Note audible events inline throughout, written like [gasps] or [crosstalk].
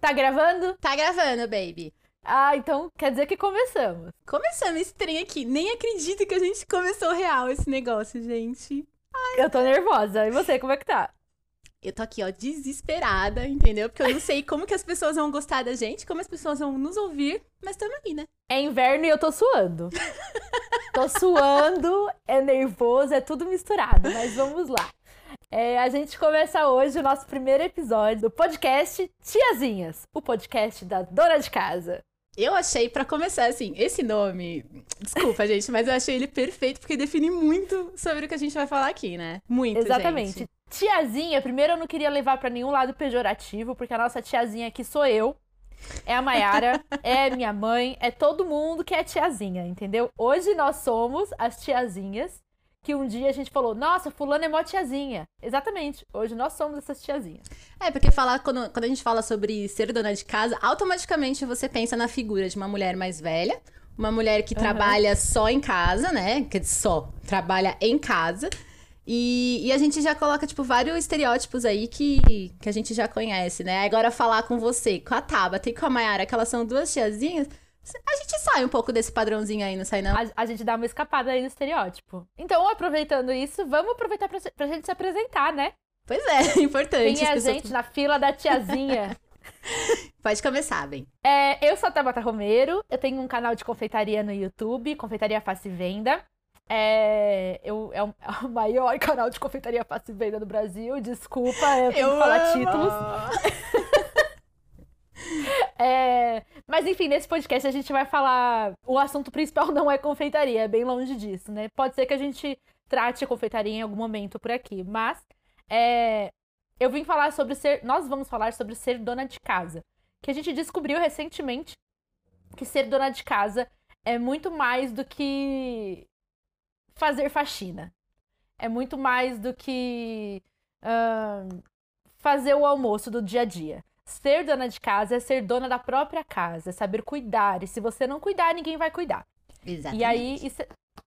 Tá gravando? Tá gravando, baby. Ah, então quer dizer que começamos. Começamos esse trem aqui. Nem acredito que a gente começou real esse negócio, gente. Eu tô nervosa. E você, como é que tá? Eu tô aqui, ó, desesperada, entendeu? Porque eu não sei como que as pessoas vão gostar da gente, como as pessoas vão nos ouvir, mas tamo aí, né? É inverno e eu tô suando. [laughs] tô suando, é nervoso, é tudo misturado, mas vamos lá. É, a gente começa hoje o nosso primeiro episódio do podcast Tiazinhas, o podcast da dona de casa. Eu achei, para começar, assim, esse nome. Desculpa, gente, mas eu achei ele perfeito porque define muito sobre o que a gente vai falar aqui, né? Muito. Exatamente. Gente. Tiazinha, primeiro eu não queria levar para nenhum lado pejorativo, porque a nossa tiazinha aqui sou eu. É a Mayara, [laughs] é minha mãe, é todo mundo que é tiazinha, entendeu? Hoje nós somos as tiazinhas que um dia a gente falou, nossa, fulano é mó tiazinha. Exatamente, hoje nós somos essas tiazinhas. É, porque falar, quando, quando a gente fala sobre ser dona de casa, automaticamente você pensa na figura de uma mulher mais velha, uma mulher que uhum. trabalha só em casa, né? Quer dizer, só, trabalha em casa. E, e, a gente já coloca, tipo, vários estereótipos aí que, que a gente já conhece, né? Agora falar com você, com a Tabata e com a Mayara, que elas são duas tiazinhas, a gente sai um pouco desse padrãozinho aí, não sai não? A, a gente dá uma escapada aí no estereótipo. Então, aproveitando isso, vamos aproveitar pra, pra gente se apresentar, né? Pois é, [laughs] importante. Quem é a gente na fila da tiazinha? [laughs] Pode começar, bem. É, eu sou a Tabata Romero, eu tenho um canal de confeitaria no YouTube, Confeitaria Fácil Venda. É, eu, é, o, é, o, maior [laughs] canal de confeitaria fácil venda do Brasil. Desculpa, eu tenho eu que falar amo. títulos. [laughs] É, mas enfim, nesse podcast a gente vai falar. O assunto principal não é confeitaria, é bem longe disso, né? Pode ser que a gente trate a confeitaria em algum momento por aqui, mas é, eu vim falar sobre ser. Nós vamos falar sobre ser dona de casa. Que a gente descobriu recentemente que ser dona de casa é muito mais do que fazer faxina. É muito mais do que uh, fazer o almoço do dia a dia. Ser dona de casa é ser dona da própria casa, é saber cuidar. E se você não cuidar, ninguém vai cuidar. Exatamente. E aí, isso,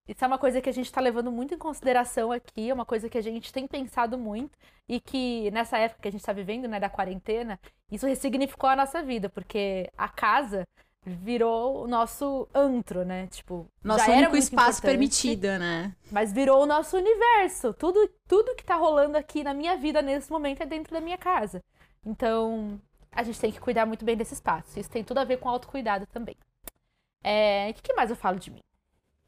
isso é uma coisa que a gente está levando muito em consideração aqui, é uma coisa que a gente tem pensado muito e que nessa época que a gente está vivendo, né, da quarentena, isso ressignificou a nossa vida, porque a casa virou o nosso antro, né? Tipo, nosso único espaço permitido, né? Mas virou o nosso universo. Tudo, tudo que tá rolando aqui na minha vida nesse momento é dentro da minha casa. Então, a gente tem que cuidar muito bem desse espaço. Isso tem tudo a ver com autocuidado também. É... O que mais eu falo de mim?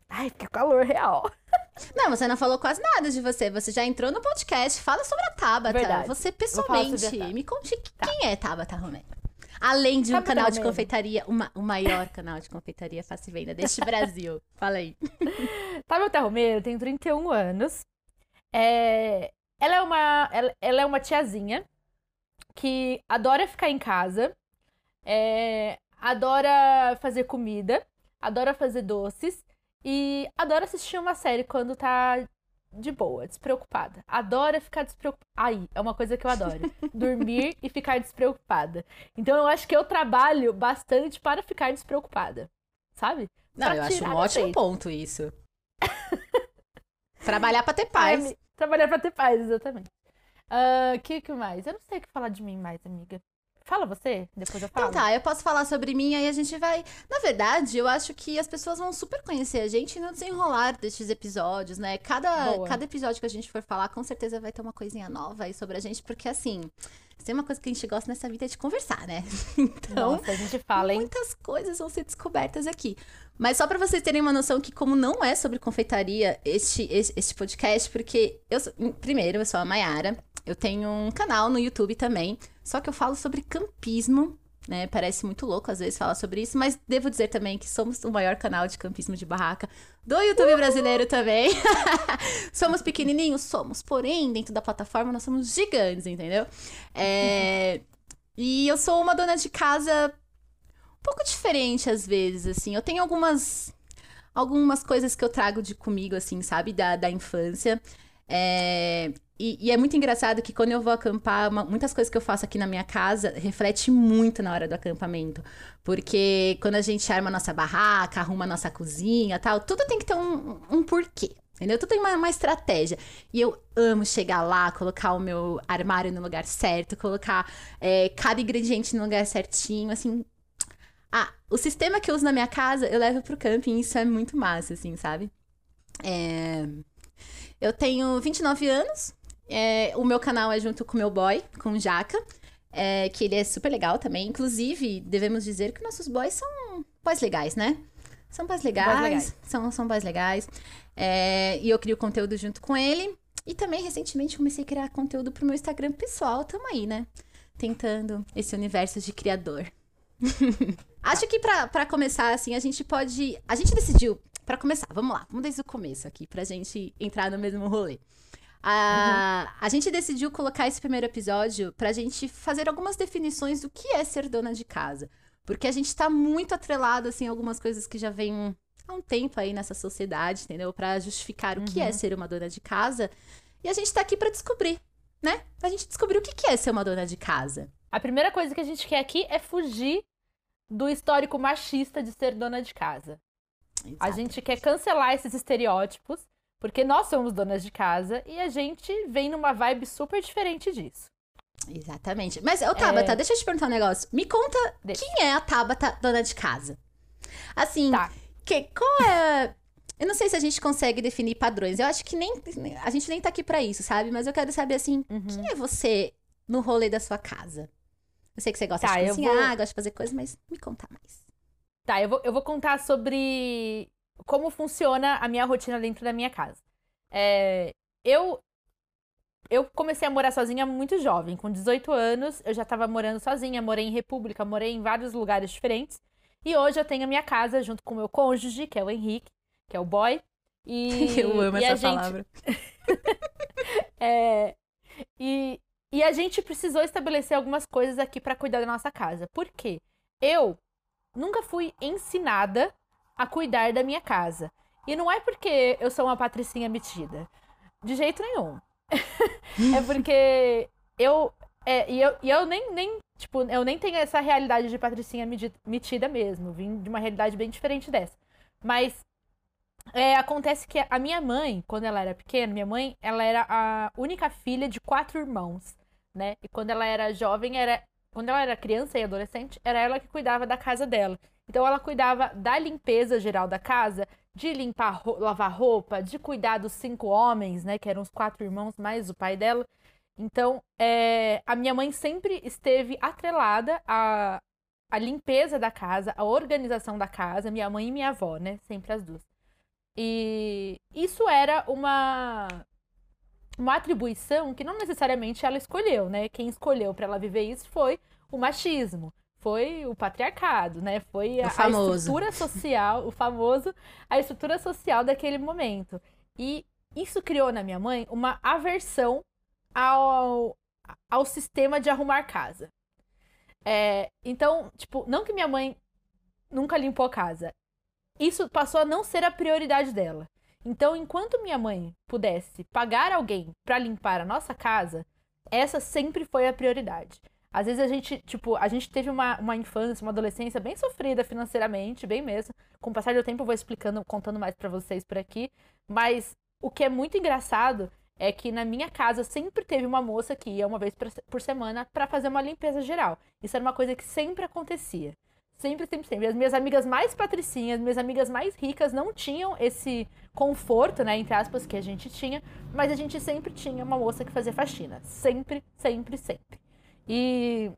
Ai, que calor real. [laughs] Não, você não falou quase nada de você. Você já entrou no podcast. Fala sobre a Tabata. Verdade. Você pessoalmente. Me conte tá. quem é Tabata Romero. Além de um Tabata canal de confeitaria, uma, o maior canal de confeitaria fácil venda deste [laughs] Brasil. Fala aí. [laughs] Tabata Romero tem 31 anos. É... Ela, é uma, ela, ela é uma tiazinha que adora ficar em casa, é, adora fazer comida, adora fazer doces e adora assistir uma série quando tá de boa, despreocupada. Adora ficar despreocupada. Aí, é uma coisa que eu adoro. [laughs] Dormir e ficar despreocupada. Então eu acho que eu trabalho bastante para ficar despreocupada. Sabe? Não, pra eu acho um ótimo ponto isso. [laughs] Trabalhar para ter paz. É, trabalhar para ter paz, exatamente. O uh, ah, que, que mais? Eu não sei o que falar de mim mais, amiga. Fala você, depois eu falo. Então tá, eu posso falar sobre mim, aí a gente vai. Na verdade, eu acho que as pessoas vão super conhecer a gente no desenrolar destes episódios, né? Cada, cada episódio que a gente for falar, com certeza vai ter uma coisinha nova aí sobre a gente, porque assim. Tem uma coisa que a gente gosta nessa vida é de conversar, né? [laughs] Então, Nossa, a gente fala, hein? muitas coisas vão ser descobertas aqui. Mas só para vocês terem uma noção que como não é sobre confeitaria este, este, podcast, porque eu sou, primeiro, eu sou a Mayara, eu tenho um canal no YouTube também, só que eu falo sobre campismo, né? Parece muito louco às vezes falar sobre isso, mas devo dizer também que somos o maior canal de campismo de barraca do YouTube Uhul! brasileiro também. [laughs] somos pequenininhos? Somos, porém, dentro da plataforma nós somos gigantes, entendeu? É... E eu sou uma dona de casa pouco diferente às vezes, assim. Eu tenho algumas algumas coisas que eu trago de comigo, assim, sabe? Da, da infância. É, e, e, é muito engraçado que quando eu vou acampar, uma, muitas coisas que eu faço aqui na minha casa reflete muito na hora do acampamento. Porque quando a gente arma a nossa barraca, arruma a nossa cozinha tal, tudo tem que ter um, um porquê. Entendeu? Tudo tem uma, uma estratégia. E eu amo chegar lá, colocar o meu armário no lugar certo, colocar é, cada ingrediente no lugar certinho, assim. Ah, o sistema que eu uso na minha casa, eu levo pro camping, isso é muito massa, assim, sabe? É... Eu tenho 29 anos, é... o meu canal é junto com o meu boy, com o Jaca, é... que ele é super legal também. Inclusive, devemos dizer que nossos boys são boys legais, né? São boys legais, Boys legais. São, são boys legais. É, e eu crio conteúdo junto com ele. E também, recentemente, comecei a criar conteúdo pro meu Instagram pessoal. Tamo aí, né? Tentando esse universo de criador. [laughs] Acho que pra, pra começar, assim, a gente pode. A gente decidiu. Pra começar, vamos lá, vamos desde o começo aqui, pra gente entrar no mesmo rolê. A, a gente decidiu colocar esse primeiro episódio pra gente fazer algumas definições do que é ser dona de casa. Porque a gente tá muito atrelado, assim, a algumas coisas que já vêm há um tempo aí nessa sociedade, entendeu? Pra justificar o que é ser uma dona de casa. E a gente tá aqui pra descobrir, né? Pra gente descobrir o que é ser uma dona de casa. A primeira coisa que a gente quer aqui é fugir do histórico machista de ser dona de casa. A Exato. gente quer cancelar esses estereótipos, porque nós somos donas de casa e a gente vem numa vibe super diferente disso. Exatamente. Mas, ô Tabata, deixa eu te perguntar um negócio. Me conta Deixa. quem é a Tabata dona de casa. Assim, Tá. que, qual é. [laughs] Eu não sei se a gente consegue definir padrões. Eu acho que nem. A gente nem tá aqui pra isso, sabe? Mas eu quero saber, assim, Uhum. quem é você no rolê da sua casa? Eu sei que você gosta Tá, de cozinhar, vou- gosta de fazer coisas, mas me conta mais. Tá, eu vou, eu vou contar sobre como funciona a minha rotina dentro da minha casa. É, eu, eu comecei a morar sozinha muito jovem, com 18 anos, eu já estava morando sozinha, morei em República, morei em vários lugares diferentes. E hoje eu tenho a minha casa junto com o meu cônjuge, que é o Henrique, que é o boy. E, [laughs] eu amo essa gente, palavra. [laughs] é, e, e a gente precisou estabelecer algumas coisas aqui para cuidar da nossa casa. Por quê? Eu nunca fui ensinada a cuidar da minha casa. E não é porque eu sou uma patricinha metida. De jeito nenhum. [laughs] é porque eu. É, e eu, e eu nem, nem. Tipo, eu nem tenho essa realidade de patricinha metida mesmo. Vim de uma realidade bem diferente dessa. Mas é, acontece que a minha mãe, quando ela era pequena, minha mãe, ela era a única filha de quatro irmãos, né? E quando ela era jovem, era quando ela era criança e adolescente, era ela que cuidava da casa dela. Então ela cuidava da limpeza geral da casa, de limpar, lavar roupa, de cuidar dos cinco homens, né? Que eram os quatro irmãos mais o pai dela. Então, é, a minha mãe sempre esteve atrelada à, à limpeza da casa, à organização da casa, minha mãe e minha avó, né? Sempre as duas. E isso era uma uma atribuição que não necessariamente ela escolheu, né? Quem escolheu para ela viver isso foi o machismo, foi o patriarcado, né? Foi a, a estrutura social, o famoso, a estrutura social daquele momento. E isso criou na minha mãe uma aversão ao, ao sistema de arrumar casa. É, então, tipo, não que minha mãe nunca limpou a casa. Isso passou a não ser a prioridade dela. Então, enquanto minha mãe pudesse pagar alguém pra limpar a nossa casa, essa sempre foi a prioridade. Às vezes a gente, tipo, a gente teve uma, uma infância, uma adolescência bem sofrida financeiramente, bem mesmo. Com o passar do tempo eu vou explicando, contando mais pra vocês por aqui. Mas o que é muito engraçado é que na minha casa sempre teve uma moça que ia uma vez por- semana pra fazer uma limpeza geral. Isso era uma coisa que sempre acontecia. Sempre, sempre, sempre. As minhas amigas mais patricinhas, minhas amigas mais ricas não tinham esse conforto, né, entre aspas, que a gente tinha, mas a gente sempre tinha uma moça que fazia faxina. Sempre, sempre, sempre. E,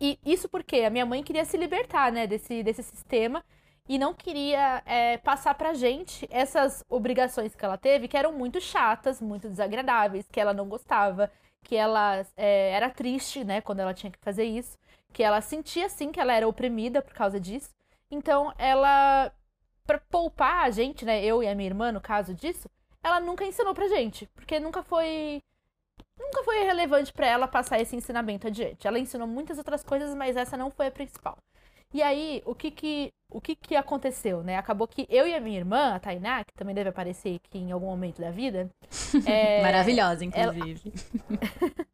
e isso porque a minha mãe queria se libertar, né, desse, desse sistema e não queria é, passar pra gente essas obrigações que ela teve, que eram muito chatas, muito desagradáveis, que ela não gostava, que ela é, era triste, né, quando ela tinha que fazer isso, que ela sentia, sim, que ela era oprimida por causa disso. Então, ela, pra poupar a gente, né, eu e a minha irmã, no caso disso, ela nunca ensinou pra gente, porque nunca foi nunca foi relevante pra ela passar esse ensinamento adiante. Ela ensinou muitas outras coisas, mas essa não foi a principal. E aí, o que que, o que que aconteceu, né? Acabou que eu e a minha irmã, a Tainá, que também deve aparecer aqui em algum momento da vida, [laughs] é, Maravilhosa, inclusive. [laughs]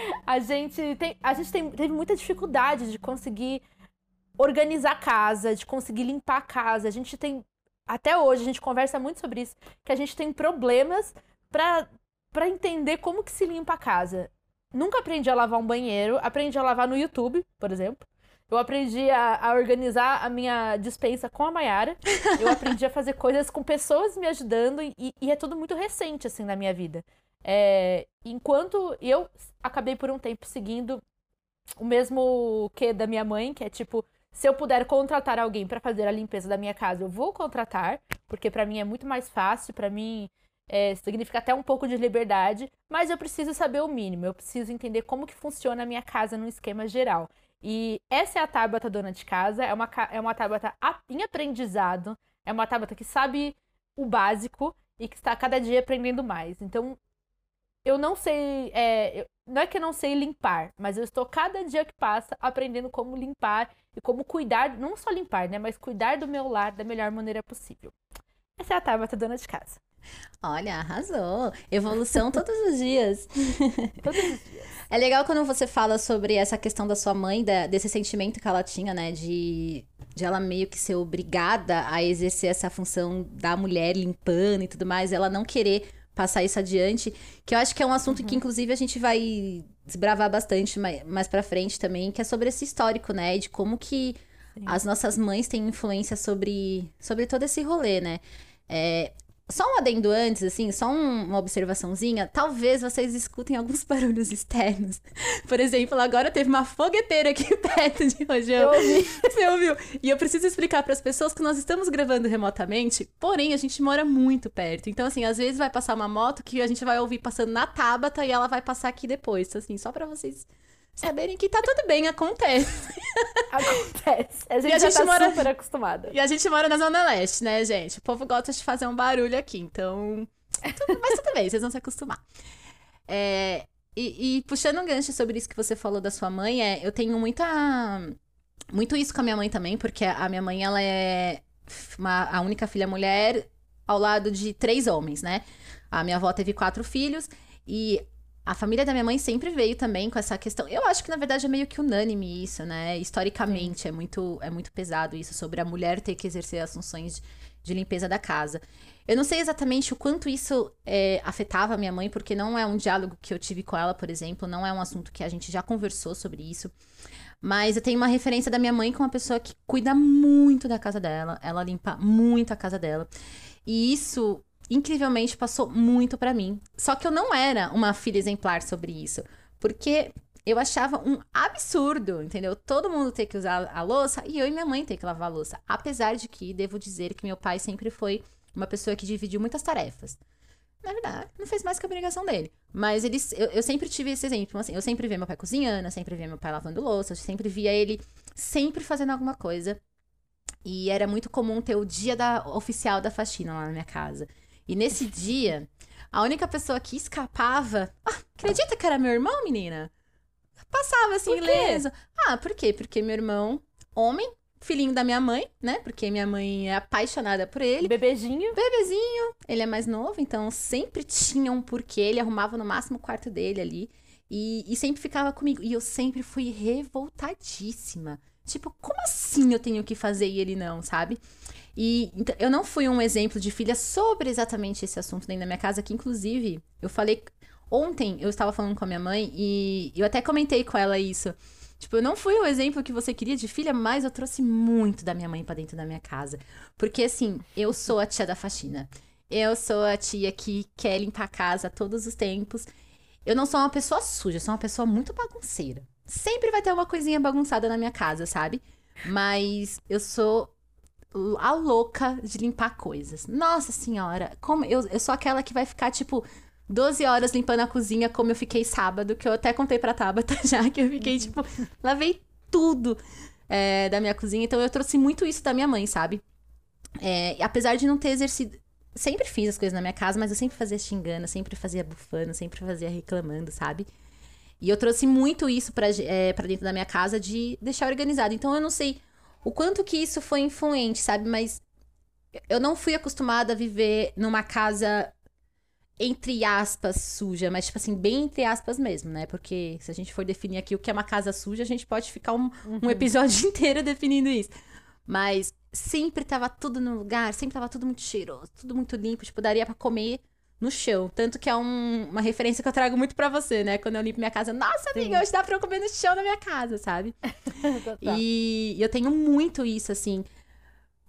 [laughs] a gente, tem, a gente tem, teve muita dificuldade de conseguir organizar a casa, de conseguir limpar a casa. A gente tem até hoje, a gente conversa muito sobre isso, que a gente tem problemas pra, pra entender como que se limpa a casa. Nunca aprendi a lavar um banheiro, aprendi a lavar no YouTube, por exemplo. Eu aprendi a, a organizar a minha dispensa com a Mayara. [laughs] Eu aprendi a fazer coisas com pessoas me ajudando e, e é tudo muito recente, assim, na minha vida. É, enquanto eu acabei por um tempo seguindo o mesmo que da minha mãe, que é tipo, se eu puder contratar alguém para fazer a limpeza da minha casa, eu vou contratar, porque para mim é muito mais fácil, para mim é, significa até um pouco de liberdade, mas eu preciso saber o mínimo, eu preciso entender como que funciona a minha casa num esquema geral. E essa é a Tabata dona de casa, é uma, é uma Tabata em aprendizado, é uma Tabata que sabe o básico e que está cada dia aprendendo mais. Então, eu não sei. É, eu, não é que eu não sei limpar, mas eu estou cada dia que passa aprendendo como limpar e como cuidar, não só limpar, né? Mas cuidar do meu lar da melhor maneira possível. Essa é a Tabata dona de casa. Olha, arrasou. Evolução todos os dias. [laughs] Todos os dias. É legal quando você fala sobre essa questão da sua mãe, da, desse sentimento que ela tinha, né? De, de ela meio que ser obrigada a exercer essa função da mulher limpando e tudo mais, ela não querer passar isso adiante, que eu acho que é um assunto uhum. que, inclusive, a gente vai desbravar bastante mais, mais pra frente também, que é sobre esse histórico, né? De como que Sim. as nossas mães têm influência sobre, sobre todo esse rolê, né? É, só um adendo antes, assim, só um, uma observaçãozinha. Talvez vocês escutem alguns [laughs] barulhos externos. Por exemplo, agora teve uma fogueteira aqui [laughs] perto de Rojão. Eu ouvi. [laughs] Você ouviu? E eu preciso explicar para as pessoas que nós estamos gravando remotamente, porém a gente mora muito perto. Então, assim, às vezes vai passar uma moto que a gente vai ouvir passando na Tabata e ela vai passar aqui depois. Assim, só para vocês saberem que tá tudo bem, acontece. Acontece. A gente, a já gente tá mora... super acostumada. E a gente mora na Zona Leste, né, gente? O povo gosta de fazer um barulho aqui, então. Mas tudo bem, vocês vão se acostumar. É... E, e, puxando um gancho sobre isso que você falou da sua mãe, é, eu tenho muita. Muito isso com a minha mãe também, porque a minha mãe, ela é uma, a única filha mulher ao lado de três homens, né? A minha avó teve quatro filhos e a família da minha mãe sempre veio também com essa questão. Eu acho que, na verdade, é meio que unânime isso, né? Historicamente, é muito, é muito pesado isso sobre a mulher ter que exercer as funções de, de limpeza da casa. Eu não sei exatamente o quanto isso é, afetava a minha mãe, porque não é um diálogo que eu tive com ela, por exemplo, não é um assunto que a gente já conversou sobre isso. Mas eu tenho uma referência da minha mãe com uma pessoa que cuida muito da casa dela, ela limpa muito a casa dela. E isso incrivelmente passou muito para mim. Só que eu não era uma filha exemplar sobre isso, porque eu achava um absurdo, entendeu? Todo mundo ter que usar a louça e eu e minha mãe ter que lavar a louça. Apesar de que devo dizer que meu pai sempre foi uma pessoa que dividiu muitas tarefas. Na verdade, não fez mais que a obrigação dele. Mas eles, eu, eu sempre tive esse exemplo. Assim, eu sempre via meu pai cozinhando, eu sempre via meu pai lavando louça, eu sempre via ele sempre fazendo alguma coisa. E era muito comum ter o dia da, oficial da faxina lá na minha casa. E nesse dia, a única pessoa que escapava. Ah, acredita que era meu irmão, menina? Passava assim, ileso. Ah, por quê? Porque meu irmão, homem, filhinho da minha mãe, né? Porque minha mãe é apaixonada por ele. Bebezinho. Bebezinho. Ele é mais novo, então sempre tinha um porquê. Ele arrumava no máximo o quarto dele ali. E, e sempre ficava comigo. E eu sempre fui revoltadíssima. Tipo, como assim eu tenho que fazer e ele não, sabe? E então, eu não fui um exemplo de filha sobre exatamente esse assunto dentro da minha casa, que inclusive eu falei. Ontem eu estava falando com a minha mãe e eu até comentei com ela isso. Tipo, eu não fui o exemplo que você queria de filha, mas eu trouxe muito da minha mãe para dentro da minha casa. Porque assim, eu sou a tia da faxina. Eu sou a tia que quer limpar a casa todos os tempos. Eu não sou uma pessoa suja, eu sou uma pessoa muito bagunceira. Sempre vai ter uma coisinha bagunçada na minha casa, sabe? Mas eu sou a louca de limpar coisas. Nossa senhora, como eu, eu sou aquela que vai ficar, tipo, 12 horas limpando a cozinha, como eu fiquei sábado, que eu até contei pra Tabata [laughs] já, que eu fiquei, tipo, lavei tudo é, da minha cozinha. Então eu trouxe muito isso da minha mãe, sabe? É, apesar de não ter exercido. Sempre fiz as coisas na minha casa, mas eu sempre fazia xingando, sempre fazia bufando, sempre fazia reclamando, sabe? E eu trouxe muito isso pra, é, pra dentro da minha casa de deixar organizado. Então eu não sei o quanto que isso foi influente, sabe? Mas eu não fui acostumada a viver numa casa entre aspas suja, mas tipo assim, bem entre aspas mesmo, né? Porque se a gente for definir aqui o que é uma casa suja, a gente pode ficar um, uhum. um episódio [laughs] inteiro definindo isso. Mas sempre tava tudo no lugar, sempre tava tudo muito cheiroso, tudo muito limpo, tipo, daria pra comer no chão. Tanto que é um- uma referência que eu trago muito pra você, né? Quando eu limpo minha casa, nossa, amiga, hoje dá pra eu comer no chão da minha casa, sabe? [laughs] E eu tenho muito isso, assim.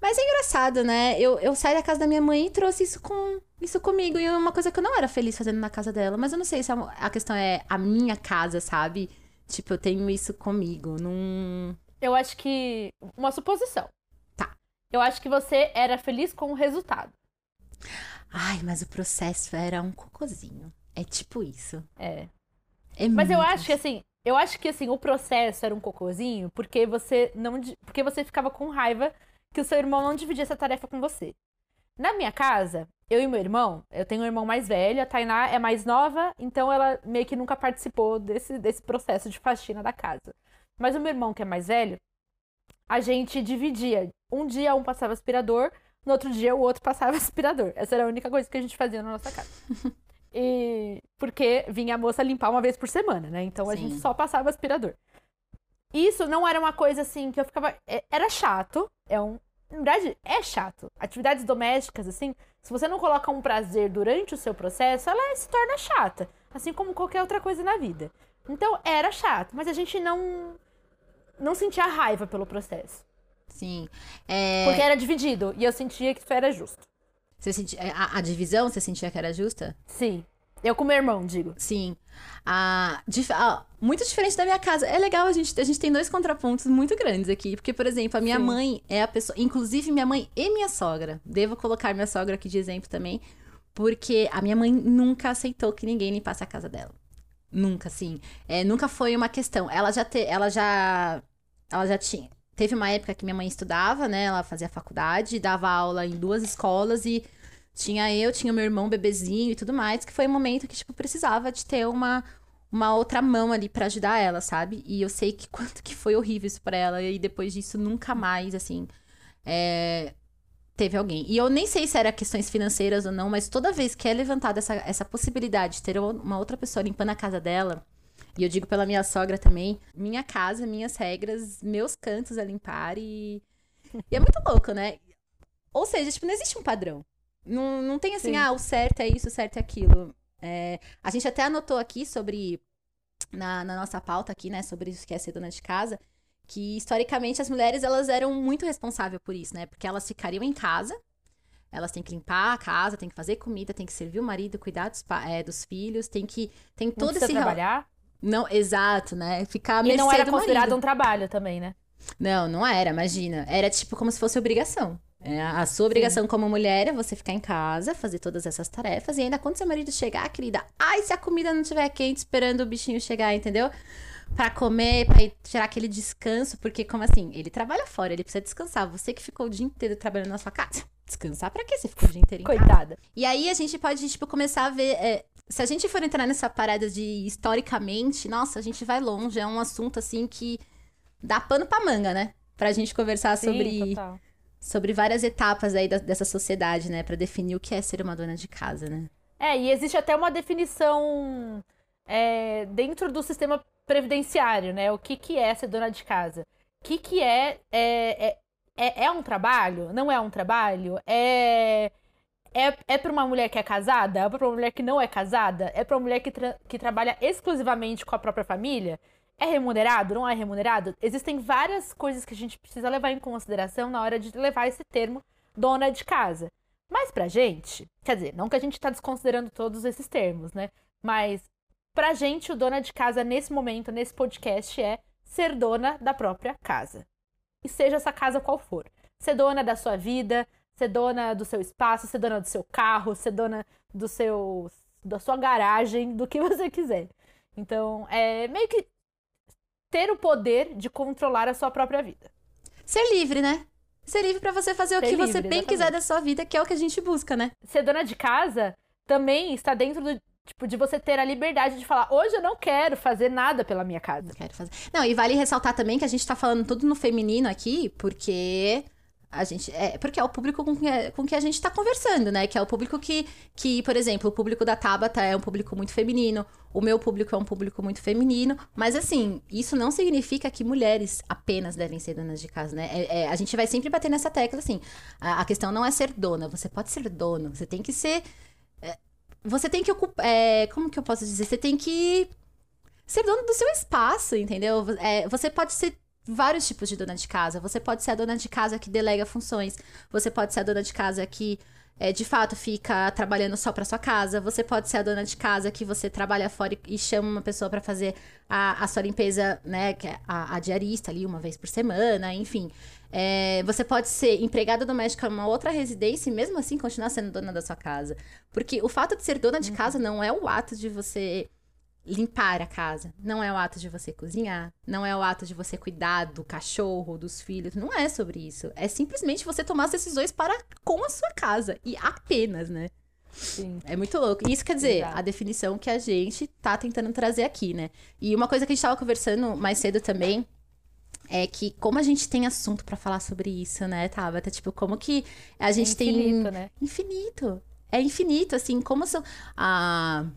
Mas é engraçado, né? Eu, eu saí da casa da minha mãe e trouxe isso, com, isso comigo. E é uma coisa que eu não era feliz fazendo na casa dela. Mas eu não sei se a, a questão é a minha casa, sabe? Tipo, eu tenho isso comigo. Não. Eu acho que. Uma suposição. Tá. Eu acho que você era feliz com o resultado. Ai, mas o processo era um cocôzinho. É tipo isso. É. É Mas eu acho que assim, eu acho que assim, o processo era um cocôzinho porque você não porque você ficava com raiva que o seu irmão não dividia essa tarefa com você. Na minha casa, eu e meu irmão, eu tenho um irmão mais velho, a Tainá é mais nova, então ela meio que nunca participou desse, desse processo de faxina da casa. Mas o meu irmão, que é mais velho, a gente dividia. Um dia um passava aspirador, no outro dia o outro passava [laughs] aspirador. Essa era a única coisa que a gente fazia na nossa casa. [laughs] E porque vinha a moça limpar uma vez por semana, né? Então a Sim. gente só passava aspirador. Isso não era uma coisa assim que eu ficava. é- Era chato. É um. Na verdade, é chato. Atividades domésticas, assim, se você não coloca um prazer durante o seu processo, ela se torna chata. Assim como qualquer outra coisa na vida. Então era chato, mas a gente não. Não sentia raiva pelo processo. Sim. É, Porque era dividido. E eu sentia que isso era justo. você sentia, a, a divisão, você sentia que era justa? Sim. Eu com meu irmão, digo. Sim. A, dif- ah, muito diferente da minha casa. É legal, a gente, a gente tem dois contrapontos muito grandes aqui. Porque, por exemplo, a minha Sim. mãe é a pessoa. Inclusive, minha mãe e minha sogra. Devo colocar minha sogra aqui de exemplo também. Porque a minha mãe nunca aceitou que ninguém limpasse a casa dela. Nunca, assim. É, nunca foi uma questão. Ela já te, ela já. Ela já tinha. Teve uma época que minha mãe estudava, né? Ela fazia faculdade, dava aula em duas escolas e tinha eu, tinha meu irmão bebezinho e tudo mais, que foi um momento que, tipo, precisava de ter uma, uma outra mão ali pra ajudar ela, sabe? E eu sei que [laughs] quanto que foi horrível isso pra ela. E depois disso, nunca mais, assim, é, teve alguém. E eu nem sei se era questões financeiras ou não, mas toda vez que é levantada essa, essa possibilidade de ter uma outra pessoa limpando a casa dela, e eu digo pela minha sogra também, minha casa, minhas regras, meus cantos a limpar e. E é muito louco, né? Ou seja, tipo, não existe um padrão. Não, não tem assim, Sim. ah, o certo é isso, o certo é aquilo. É, a gente até anotou aqui sobre. Na, na nossa pauta aqui, né, sobre isso que é ser dona de casa, que historicamente as mulheres elas eram muito responsáveis por isso, né? Porque elas ficariam em casa, elas têm que limpar a casa, têm que fazer comida, têm que servir o marido, cuidar dos, é, dos filhos, tem que tem Não todo esse trabalhar. Não, exato, né? Ficar E não era do considerado marido. um trabalho também, né? Não, não era, imagina. Era tipo como se fosse obrigação. É, a sua obrigação como mulher é você ficar em casa, fazer todas essas tarefas, e ainda quando seu marido chegar, querida, ai, se a comida não estiver quente, esperando o bichinho chegar, entendeu? Pra comer, pra ir tirar aquele descanso, porque, como assim, ele trabalha fora, ele precisa descansar. Você que ficou o dia inteiro trabalhando na sua casa, descansar pra quê? Você ficou o dia inteiro em casa. Coitada. E aí a gente pode, tipo, começar a ver. é, se a gente for entrar nessa parada de historicamente, nossa, a gente vai longe. É um assunto assim que dá pano pra manga, né? Pra gente conversar Sim, sobre, total. sobre várias etapas aí da- dessa sociedade, né? Pra definir o que é ser uma dona de casa, né? É, e existe até uma definição é, dentro do sistema previdenciário, né? O que, que é ser dona de casa? O que, que é, é, é, é, é um trabalho? Não é um trabalho? É, é, é para uma mulher que é casada? É para uma mulher que não é casada? É para uma mulher que, tra- que trabalha exclusivamente com a própria família? É remunerado? Não é remunerado? Existem várias coisas que a gente precisa levar em consideração na hora de levar esse termo dona de casa. Mas pra gente, quer dizer, não que a gente tá desconsiderando todos esses termos, né? Mas pra gente, o dona de casa nesse momento, nesse podcast, é ser dona da própria casa. E seja essa casa qual for. Ser dona da sua vida, ser dona do seu espaço, ser dona do seu carro, ser dona do seu da sua garagem, do que [laughs] você quiser. Então, é meio que ter o poder de controlar a sua própria vida. Ser livre, né? Ser livre pra você fazer o Ser que você livre, bem exatamente. quiser da sua vida, que é o que a gente busca, né? ser dona de casa também está dentro do tipo de você ter a liberdade de falar, hoje eu não quero fazer nada pela minha casa. Quero fazer. Não, e vale ressaltar também que a gente tá falando tudo no feminino aqui, porque a gente. É, porque é o público com que, com que a gente tá conversando, né? Que é o público que, que, por exemplo, o público da Tabata é um público muito feminino, o meu público é um público muito feminino, mas assim, isso não significa que mulheres apenas devem ser donas de casa, né? É, é, a gente vai sempre bater nessa tecla, assim. A, a, questão não é ser dona, você pode ser dono, você tem que ser. É, você tem que ocupar. É, como que eu posso dizer? Você tem que ser dono do seu espaço, entendeu? É, você pode ser vários tipos de dona de casa. Você pode ser a dona de casa que delega funções. Você pode ser a dona de casa que é, de fato fica trabalhando só para sua casa. Você pode ser a dona de casa que você trabalha fora e, chama uma pessoa para fazer a, a, sua limpeza, né? Que é a, a, diarista ali uma vez por semana, enfim. É, você pode ser empregada doméstica numa outra residência e mesmo assim continuar sendo dona da sua casa. Porque o fato de ser dona de uhum. casa não é o ato de você limpar a casa. Não é o ato de você cozinhar, não é o ato de você cuidar do cachorro, dos filhos, não é sobre isso. É simplesmente você tomar as decisões para com a sua casa e apenas, né? Sim. É muito louco. Isso quer dizer, Exato. a definição que a gente tá tentando trazer aqui, né? E uma coisa que a gente tava conversando mais cedo também é que como a gente tem assunto para falar sobre isso, né, Tabata? Tipo, como que a gente é infinito, tem né? infinito. É infinito, assim, como são a ah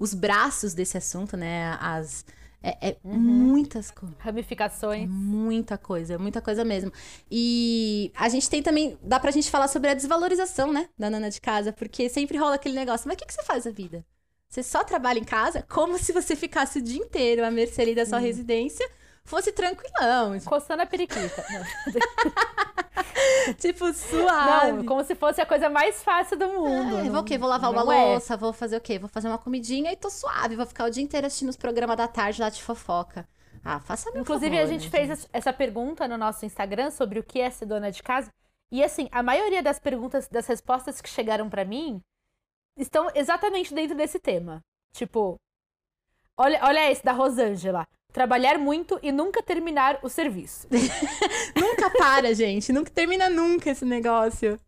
os braços desse assunto, né? As. É, é uhum. muitas coisas. Ramificações. Muita coisa, muita coisa mesmo. E a gente tem também. Dá pra gente falar sobre a desvalorização, né? Da nana de casa, porque sempre rola aquele negócio. Mas o que, que você faz a vida? Você só trabalha em casa como se você ficasse o dia inteiro à mercê da sua uhum. residência fosse tranquilão. [laughs] Coçando a periquita. [laughs] tipo, suave. Não, como se fosse a coisa mais fácil do mundo. É, vou o quê? Vou lavar uma é. louça, vou fazer o quê? Vou fazer uma comidinha e tô suave. Vou ficar o dia inteiro assistindo os programas da tarde lá de fofoca. Ah, faça meu Inclusive, favor, a gente fez gente. essa pergunta no nosso Instagram sobre o que é ser dona de casa. E assim, a maioria das perguntas, das respostas que chegaram para mim estão exatamente dentro desse tema. Tipo, olha, olha esse da Rosângela. Trabalhar muito e nunca terminar o serviço. [laughs] nunca para, gente. Nunca termina nunca esse negócio.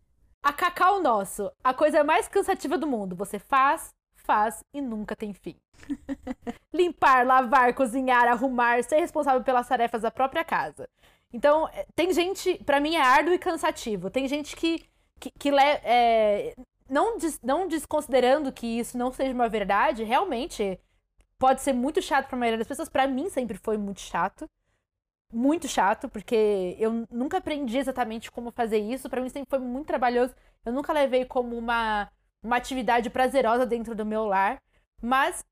A cacau nosso, a coisa mais cansativa do mundo. Você faz, faz e nunca tem fim. [laughs] Limpar, lavar, cozinhar, arrumar, ser responsável pelas tarefas da própria casa. Então, é, tem gente, para mim é árduo e cansativo. Tem gente que, que, que é, não, des, não desconsiderando que isso não seja uma verdade, realmente pode ser muito chato pra maioria das pessoas. Para mim sempre foi muito chato. Muito chato, porque eu nunca aprendi exatamente como fazer isso. Para mim sempre foi muito trabalhoso. Eu nunca levei como uma, uma atividade prazerosa dentro do meu lar. Mas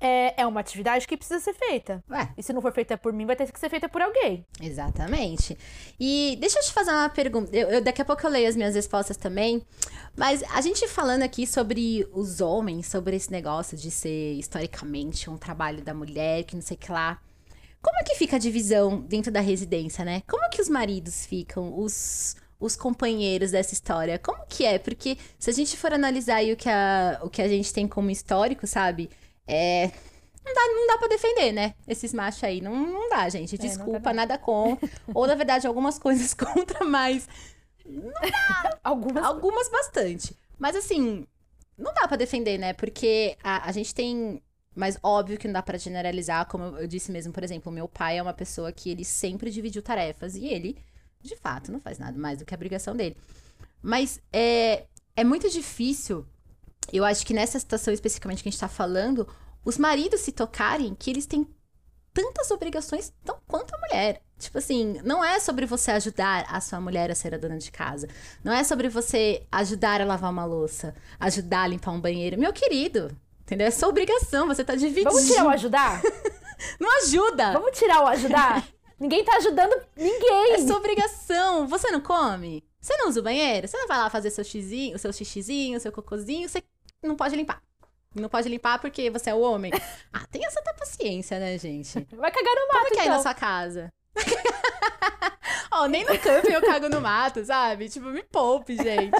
é, é uma atividade que precisa ser feita. Ué. E se não for feita por mim, vai ter que ser feita por alguém. Exatamente. E deixa eu te fazer uma pergunta. Eu, eu, daqui a pouco eu leio as minhas respostas também. Mas a gente falando aqui sobre os homens, sobre esse negócio de ser historicamente um trabalho da mulher, que não sei o que lá. Como é que fica a divisão dentro da residência, né? Como é que os maridos ficam, os, os companheiros dessa história? Como que é? Porque se a gente for analisar aí o que a, o que a gente tem como histórico, sabe? É. Não dá, não dá pra defender, né? Esses machos aí. Não, não dá, gente. É, Desculpa, é, nada contra. Ou, na verdade, algumas [laughs] coisas contra, mas. Não dá. algumas. Algumas bastante. Mas assim, não dá para defender, né? Porque a, a gente tem. Mas óbvio que não dá para generalizar, como eu disse mesmo, por exemplo, meu pai é uma pessoa que ele sempre dividiu tarefas e ele, de fato, não faz nada mais do que a obrigação dele. Mas é, é muito difícil eu acho que nessa situação especificamente que a gente tá falando, os maridos se tocarem que eles têm tantas obrigações tão quanto a mulher. Tipo assim, não é sobre você ajudar a sua mulher a ser a dona de casa. Não é sobre você ajudar a lavar uma louça, ajudar a limpar um banheiro. Meu querido, entendeu? É sua obrigação, você tá dividindo. Vamos tirar o ajudar? [laughs] não ajuda! Vamos tirar o ajudar? ninguém tá ajudando ninguém! É sua obrigação. Você não come? Você não usa o banheiro? Você não vai lá fazer seu xizinho, o seu xixizinho, o seu cocôzinho? Você não pode limpar. Não pode limpar porque você é o homem. [laughs] Ah, tenha certa paciência, né, gente? Vai cagar no mato, Como que é então. na sua casa? [laughs] Ó, oh, nem no camping eu cago no mato, sabe? Tipo, me poupe, gente.